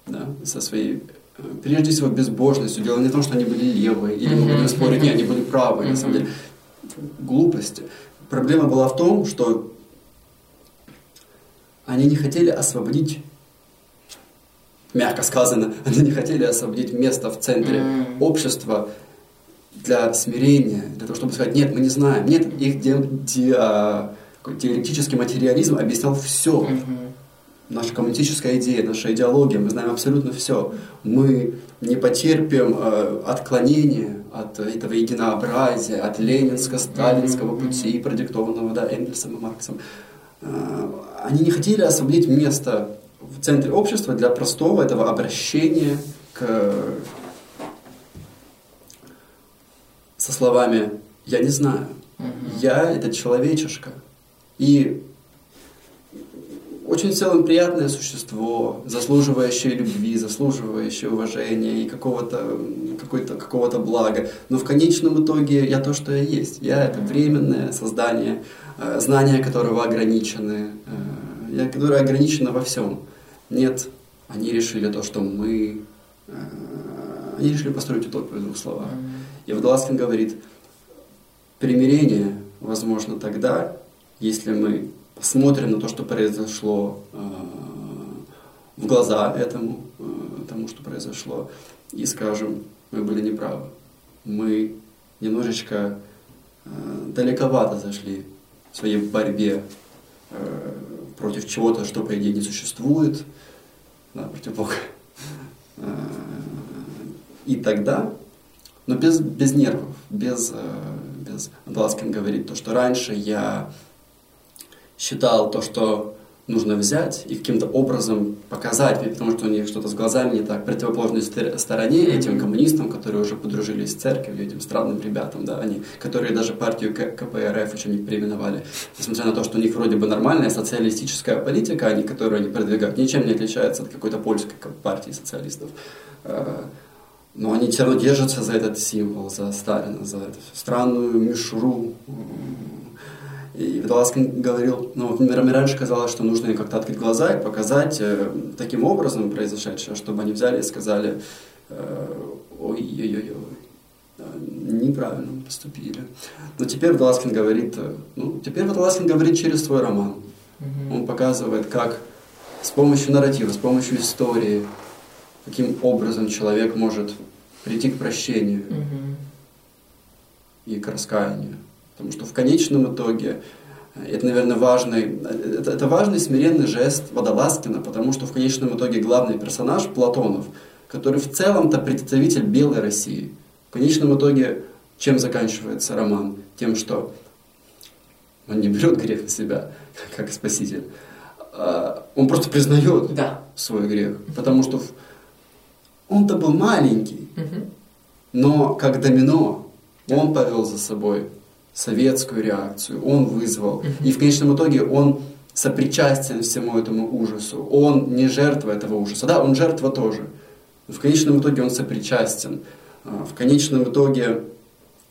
Speaker 2: да, со своей, прежде всего, безбожностью. Дело не в том, что они были левые, или мы будем спорить, нет, они были правые, на самом деле. Глупости. Проблема была в том, что они не хотели освободить, мягко сказано, они не хотели освободить место в центре общества для смирения, для того, чтобы сказать, нет, мы не знаем, нет, их де, де, а, теоретический материализм объяснял все. Mm-hmm наша коммунистическая идея, наша идеология, мы знаем абсолютно все. Мы не потерпим э, отклонения от этого единообразия, от ленинско-сталинского пути, продиктованного да, Энгельсом и Марксом. Э, они не хотели освободить место в центре общества для простого этого обращения к... со словами «я не знаю», «я – это человечишка». И очень в целом приятное существо, заслуживающее любви, заслуживающее уважения и какого-то какого-то какого-то блага. Но в конечном итоге я то, что я есть. Я это временное создание, э, знания которого ограничены, э, я, которое ограничено во всем. Нет, они решили то, что мы... Э, они решили построить утопию в двух словах. И Водолазкин говорит, примирение возможно тогда, если мы смотрим на то, что произошло э, в глаза этому, э, тому, что произошло, и скажем, мы были неправы. Мы немножечко э, далековато зашли в своей борьбе против чего-то, что, по идее, не существует, да, против Бога. И тогда, но без, без нервов, без, без... Ласкин говорит то, что раньше я считал то, что нужно взять и каким-то образом показать, потому что у них что-то с глазами не так, противоположной стороне этим коммунистам, которые уже подружились с церковью, этим странным ребятам, да, они, которые даже партию КПРФ еще не переименовали, несмотря на то, что у них вроде бы нормальная социалистическая политика, они, которую они продвигают, ничем не отличается от какой-то польской партии социалистов. Э, но они все равно держатся за этот символ, за Сталина, за эту странную мишуру, и Водолазкин говорил, ну, раньше казалось, что нужно как-то открыть глаза и показать э, таким образом произошедшее, чтобы они взяли и сказали, э, ой-ой-ой, э, неправильно поступили. Но теперь Водолазкин говорит, э, ну, теперь Водолазкин говорит через свой роман. Mm-hmm. Он показывает, как с помощью нарратива, с помощью истории, каким образом человек может прийти к прощению mm-hmm. и к раскаянию. Потому что в конечном итоге э, это, наверное, важный, это, это важный смиренный жест Водолазкина, потому что в конечном итоге главный персонаж Платонов, который в целом-то представитель белой России. В конечном итоге чем заканчивается роман? Тем, что он не берет грех на себя, как спаситель. А он просто признает да. свой грех. Потому что он-то был маленький, угу. но как домино он повел за собой советскую реакцию, он вызвал. И в конечном итоге он сопричастен всему этому ужасу. Он не жертва этого ужаса. Да, он жертва тоже. Но в конечном итоге он сопричастен. А, в конечном итоге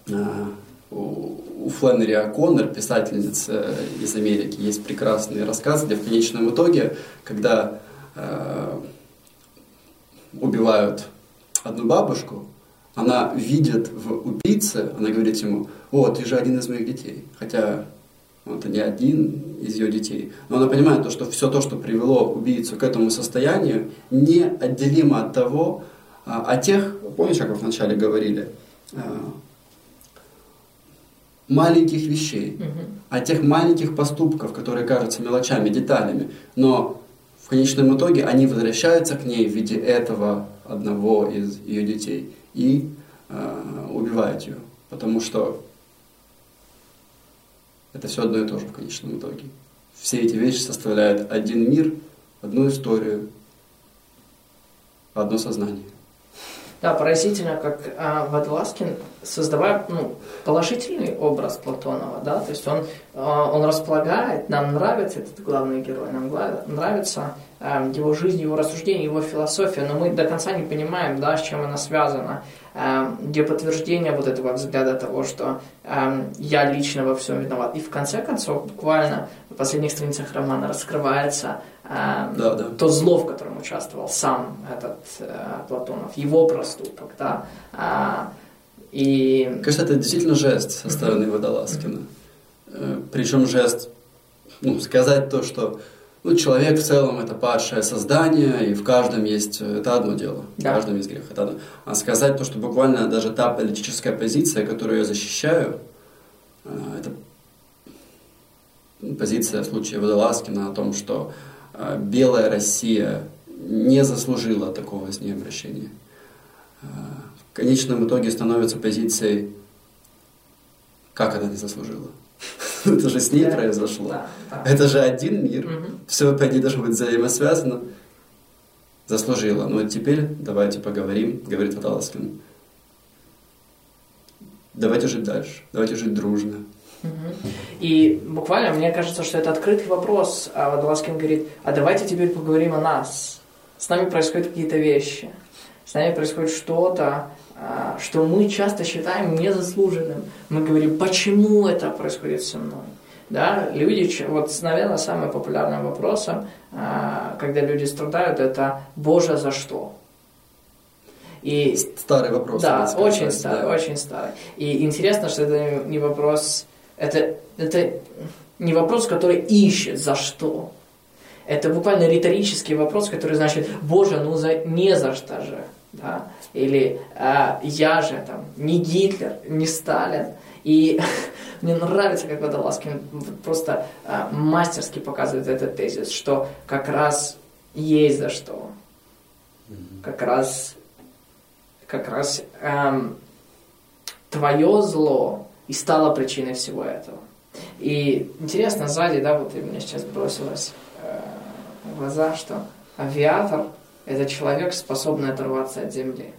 Speaker 2: а, у Фленнери О'Коннор, писательница из Америки, есть прекрасный рассказ, где в конечном итоге, когда э, убивают одну бабушку, она видит в убийце, она говорит ему, о, ты же один из моих детей. Хотя это не один из ее детей. Но она понимает, то, что все то, что привело убийцу к этому состоянию, неотделимо от того, а, о тех, помнишь, как вы вначале говорили, а, маленьких вещей, угу. о тех маленьких поступков, которые кажутся мелочами, деталями, но в конечном итоге они возвращаются к ней в виде этого одного из ее детей и э, убивают ее. Потому что это все одно и то же в конечном итоге. Все эти вещи составляют один мир, одну историю, одно сознание.
Speaker 1: Да, поразительно, как э, Водолазкин, создавая ну, положительный образ Платонова, да, то есть он, э, он располагает, нам нравится этот главный герой, нам нравится э, его жизнь, его рассуждение, его философия, но мы до конца не понимаем, да, с чем она связана, где подтверждение вот этого взгляда того, что э, я лично во всем виноват. И в конце концов, буквально в последних страницах романа раскрывается да, да. то зло, в котором участвовал сам этот э, Платонов, его проступок, да. А,
Speaker 2: и... Кажется, это действительно жест со стороны. Водолазкина. Э, Причем жест, ну, сказать то, что ну, человек в целом это падшее создание, и в каждом есть, э, это одно дело, да. в каждом есть грех, это одно. А сказать то, что буквально даже та политическая позиция, которую я защищаю, э, это позиция в случае Водолазкина о том, что а, белая Россия не заслужила такого с ней обращения. В конечном итоге становится позицией, как она не заслужила. Это же с ней произошло. Это же один мир. Все, по идее, должно быть взаимосвязано. Заслужила. Ну, теперь давайте поговорим, говорит Аталаскин. Давайте жить дальше. Давайте жить дружно.
Speaker 1: И буквально мне кажется, что это открытый вопрос. А Водолазкин говорит, а давайте теперь поговорим о нас. С нами происходят какие-то вещи. С нами происходит что-то, что мы часто считаем незаслуженным. Мы говорим, почему это происходит со мной? Да, люди, вот, наверное, самым популярным вопросом, а, когда люди страдают, это «Боже, за что?»
Speaker 2: И, старый вопрос.
Speaker 1: Да, очень старый, да. очень старый. И интересно, что это не вопрос это, это не вопрос, который ищет за что. Это буквально риторический вопрос, который значит, Боже, ну за, не за что же. Да? Или а, я же там не Гитлер, не Сталин. И мне нравится, как Водолазкин просто а, мастерски показывает этот тезис, что как раз есть за что. Как раз, как раз эм, твое зло и стала причиной всего этого. И интересно, сзади, да, вот и мне сейчас бросилось э, глаза, что авиатор – это человек, способный оторваться от земли.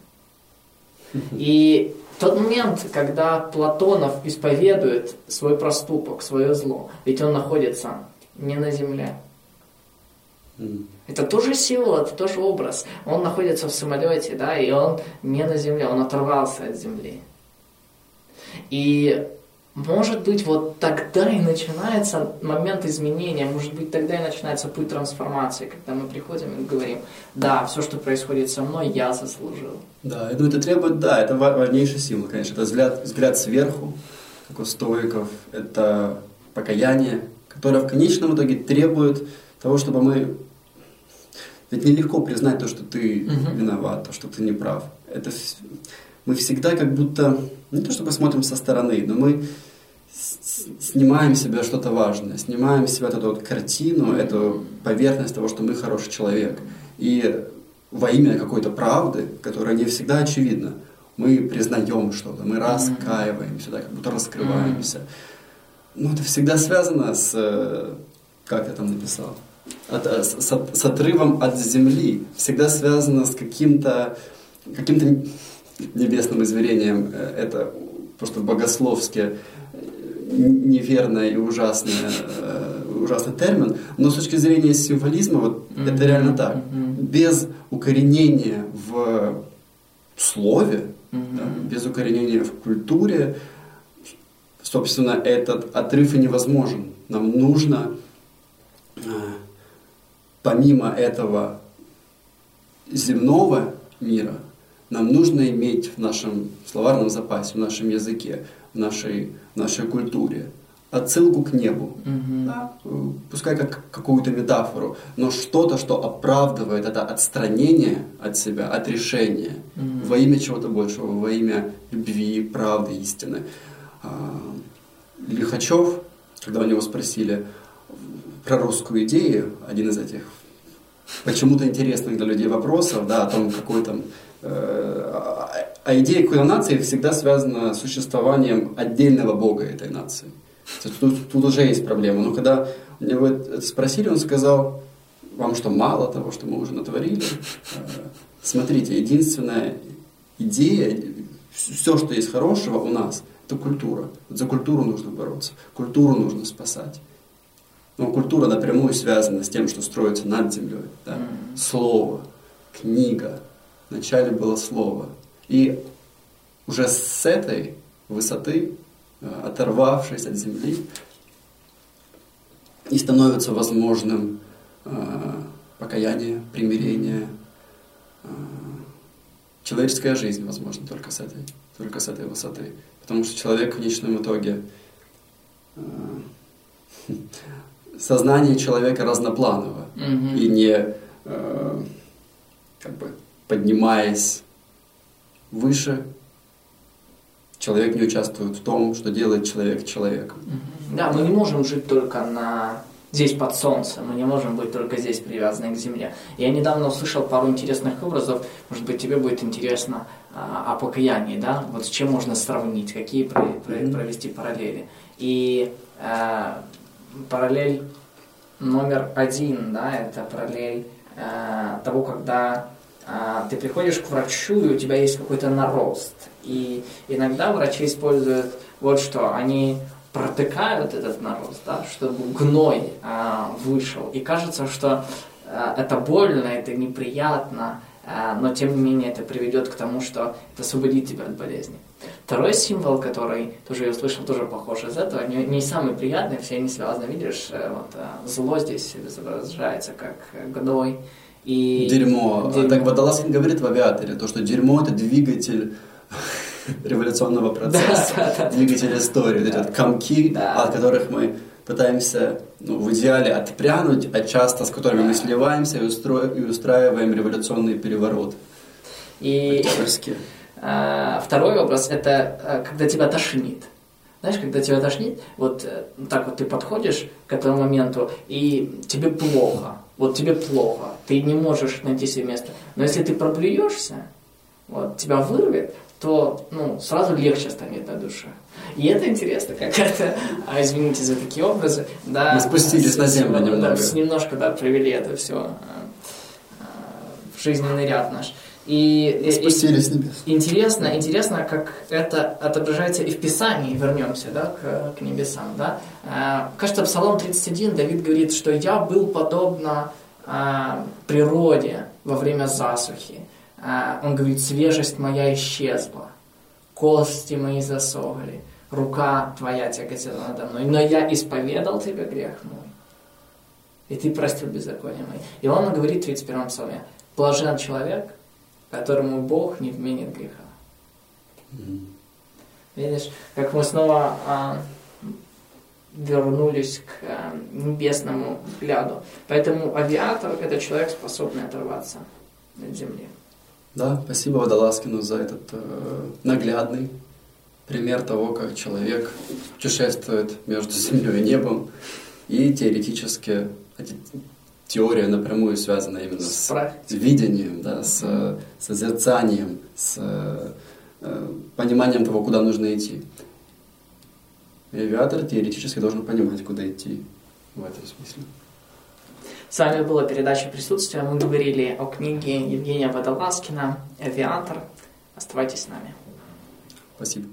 Speaker 1: И тот момент, когда Платонов исповедует свой проступок, свое зло, ведь он находится не на земле. Это тоже сила, это тоже образ. Он находится в самолете, да, и он не на земле, он оторвался от земли. И может быть, вот тогда и начинается момент изменения, может быть, тогда и начинается путь трансформации, когда мы приходим и говорим, да, все, что происходит со мной, я заслужил.
Speaker 2: Да, ну это требует, да, это важнейшая сила, конечно, это взгляд, взгляд сверху, как у стоиков, это покаяние, которое в конечном итоге требует того, чтобы мы... Ведь нелегко признать то, что ты угу. виноват, то, что ты не прав. Это мы всегда как будто, не то чтобы смотрим со стороны, но мы снимаем себя что-то важное, снимаем себя эту вот картину, эту поверхность того, что мы хороший человек. И во имя какой-то правды, которая не всегда очевидна, мы признаем что-то, мы раскаиваемся, да, как будто раскрываемся. Но это всегда связано с, как я там написал, от, с, с отрывом от земли, всегда связано с каким-то каким-то небесным измерением. Э, это просто богословски неверное и ужасное, э, ужасный термин, но с точки зрения символизма вот mm-hmm. это реально так. Mm-hmm. Без укоренения в слове, mm-hmm. да, без укоренения в культуре, собственно, этот отрыв и невозможен. Нам нужно, э, помимо этого земного мира, нам нужно иметь в нашем словарном запасе, в нашем языке, в нашей, в нашей культуре отсылку к небу. Mm-hmm. Да? Пускай как какую-то метафору, но что-то, что оправдывает это отстранение от себя, от решения mm-hmm. во имя чего-то большего, во имя любви, правды, истины. А, Лихачев, когда у него спросили про русскую идею, один из этих почему-то интересных для людей вопросов, да, о том, какой там Э, а идея какой нации всегда связана с существованием отдельного бога этой нации. Тут, тут уже есть проблема. Но когда у него это спросили, он сказал, вам что, мало того, что мы уже натворили? Э, смотрите, единственная идея, все, что есть хорошего у нас, это культура. За культуру нужно бороться, культуру нужно спасать. Но культура напрямую связана с тем, что строится над землей. Да? Слово, книга, вначале было Слово. И уже с этой высоты, э, оторвавшись от земли, и становится возможным э, покаяние, примирение, э, человеческая жизнь, возможно, только с этой, только с этой высоты. Потому что человек в конечном итоге сознание человека разнопланово mm-hmm. и не как бы поднимаясь выше, человек не участвует в том, что делает человек человеком.
Speaker 1: Да, мы не можем жить только на здесь под солнцем, мы не можем быть только здесь привязаны к земле. Я недавно услышал пару интересных образов, может быть, тебе будет интересно а, о покаянии, да, вот с чем можно сравнить, какие про, про, провести параллели. И а, параллель номер один, да, это параллель а, того, когда ты приходишь к врачу, и у тебя есть какой-то нарост. И иногда врачи используют вот что, они протыкают этот нарост, да, чтобы гной а, вышел. И кажется, что а, это больно, это неприятно, а, но тем не менее это приведет к тому, что это освободит тебя от болезни. Второй символ, который тоже я услышал, тоже похож из этого, не, не самый приятный, все они связаны, видишь, э, вот, а, зло здесь изображается как гной,
Speaker 2: и дерьмо. дерьмо. Так Водолазкин говорит в авиаторе, то, что дерьмо это двигатель революционного процесса, да, да, двигатель истории, да. эти комки, от которых мы пытаемся ну, в идеале отпрянуть, а часто с которыми мы сливаемся и, устро... и устраиваем революционный переворот.
Speaker 1: И а, второй образ – это а, когда тебя тошнит. Знаешь, когда тебя тошнит, вот э, так вот ты подходишь к этому моменту, и тебе плохо вот тебе плохо, ты не можешь найти себе место. Но если ты проплюешься, вот, тебя вырвет, то ну, сразу легче станет на душе. И это интересно, как это, а, извините за такие образы, да.
Speaker 2: Мы спустились
Speaker 1: с,
Speaker 2: на землю немного.
Speaker 1: Да, немножко, да, провели это все а, а, в жизненный ряд наш. И,
Speaker 2: Спустились с небес.
Speaker 1: Интересно, интересно, как это отображается и в Писании, вернемся да, к, к небесам. Да? Кажется, Псалом 31 Давид говорит, что я был подобно природе во время засухи. Он говорит, свежесть моя исчезла, кости мои засохли, рука твоя тяготела надо мной, но я исповедал тебе грех мой, и ты простил беззаконие мое. И он говорит в 31 псалме, блажен человек, которому Бог не вменит греха. Mm-hmm. Видишь, как мы снова а, вернулись к а, небесному взгляду. Поэтому авиатор – это человек, способный оторваться от земли.
Speaker 2: Да, спасибо Водолазкину за этот э, наглядный пример того, как человек путешествует между землей и небом и теоретически теория напрямую связана именно с, с видением, да, с созерцанием, с э, пониманием того, куда нужно идти. И авиатор теоретически должен понимать, куда идти в этом смысле.
Speaker 1: С вами была передача «Присутствие». Мы говорили о книге Евгения Водолазкина «Авиатор». Оставайтесь с нами.
Speaker 2: Спасибо.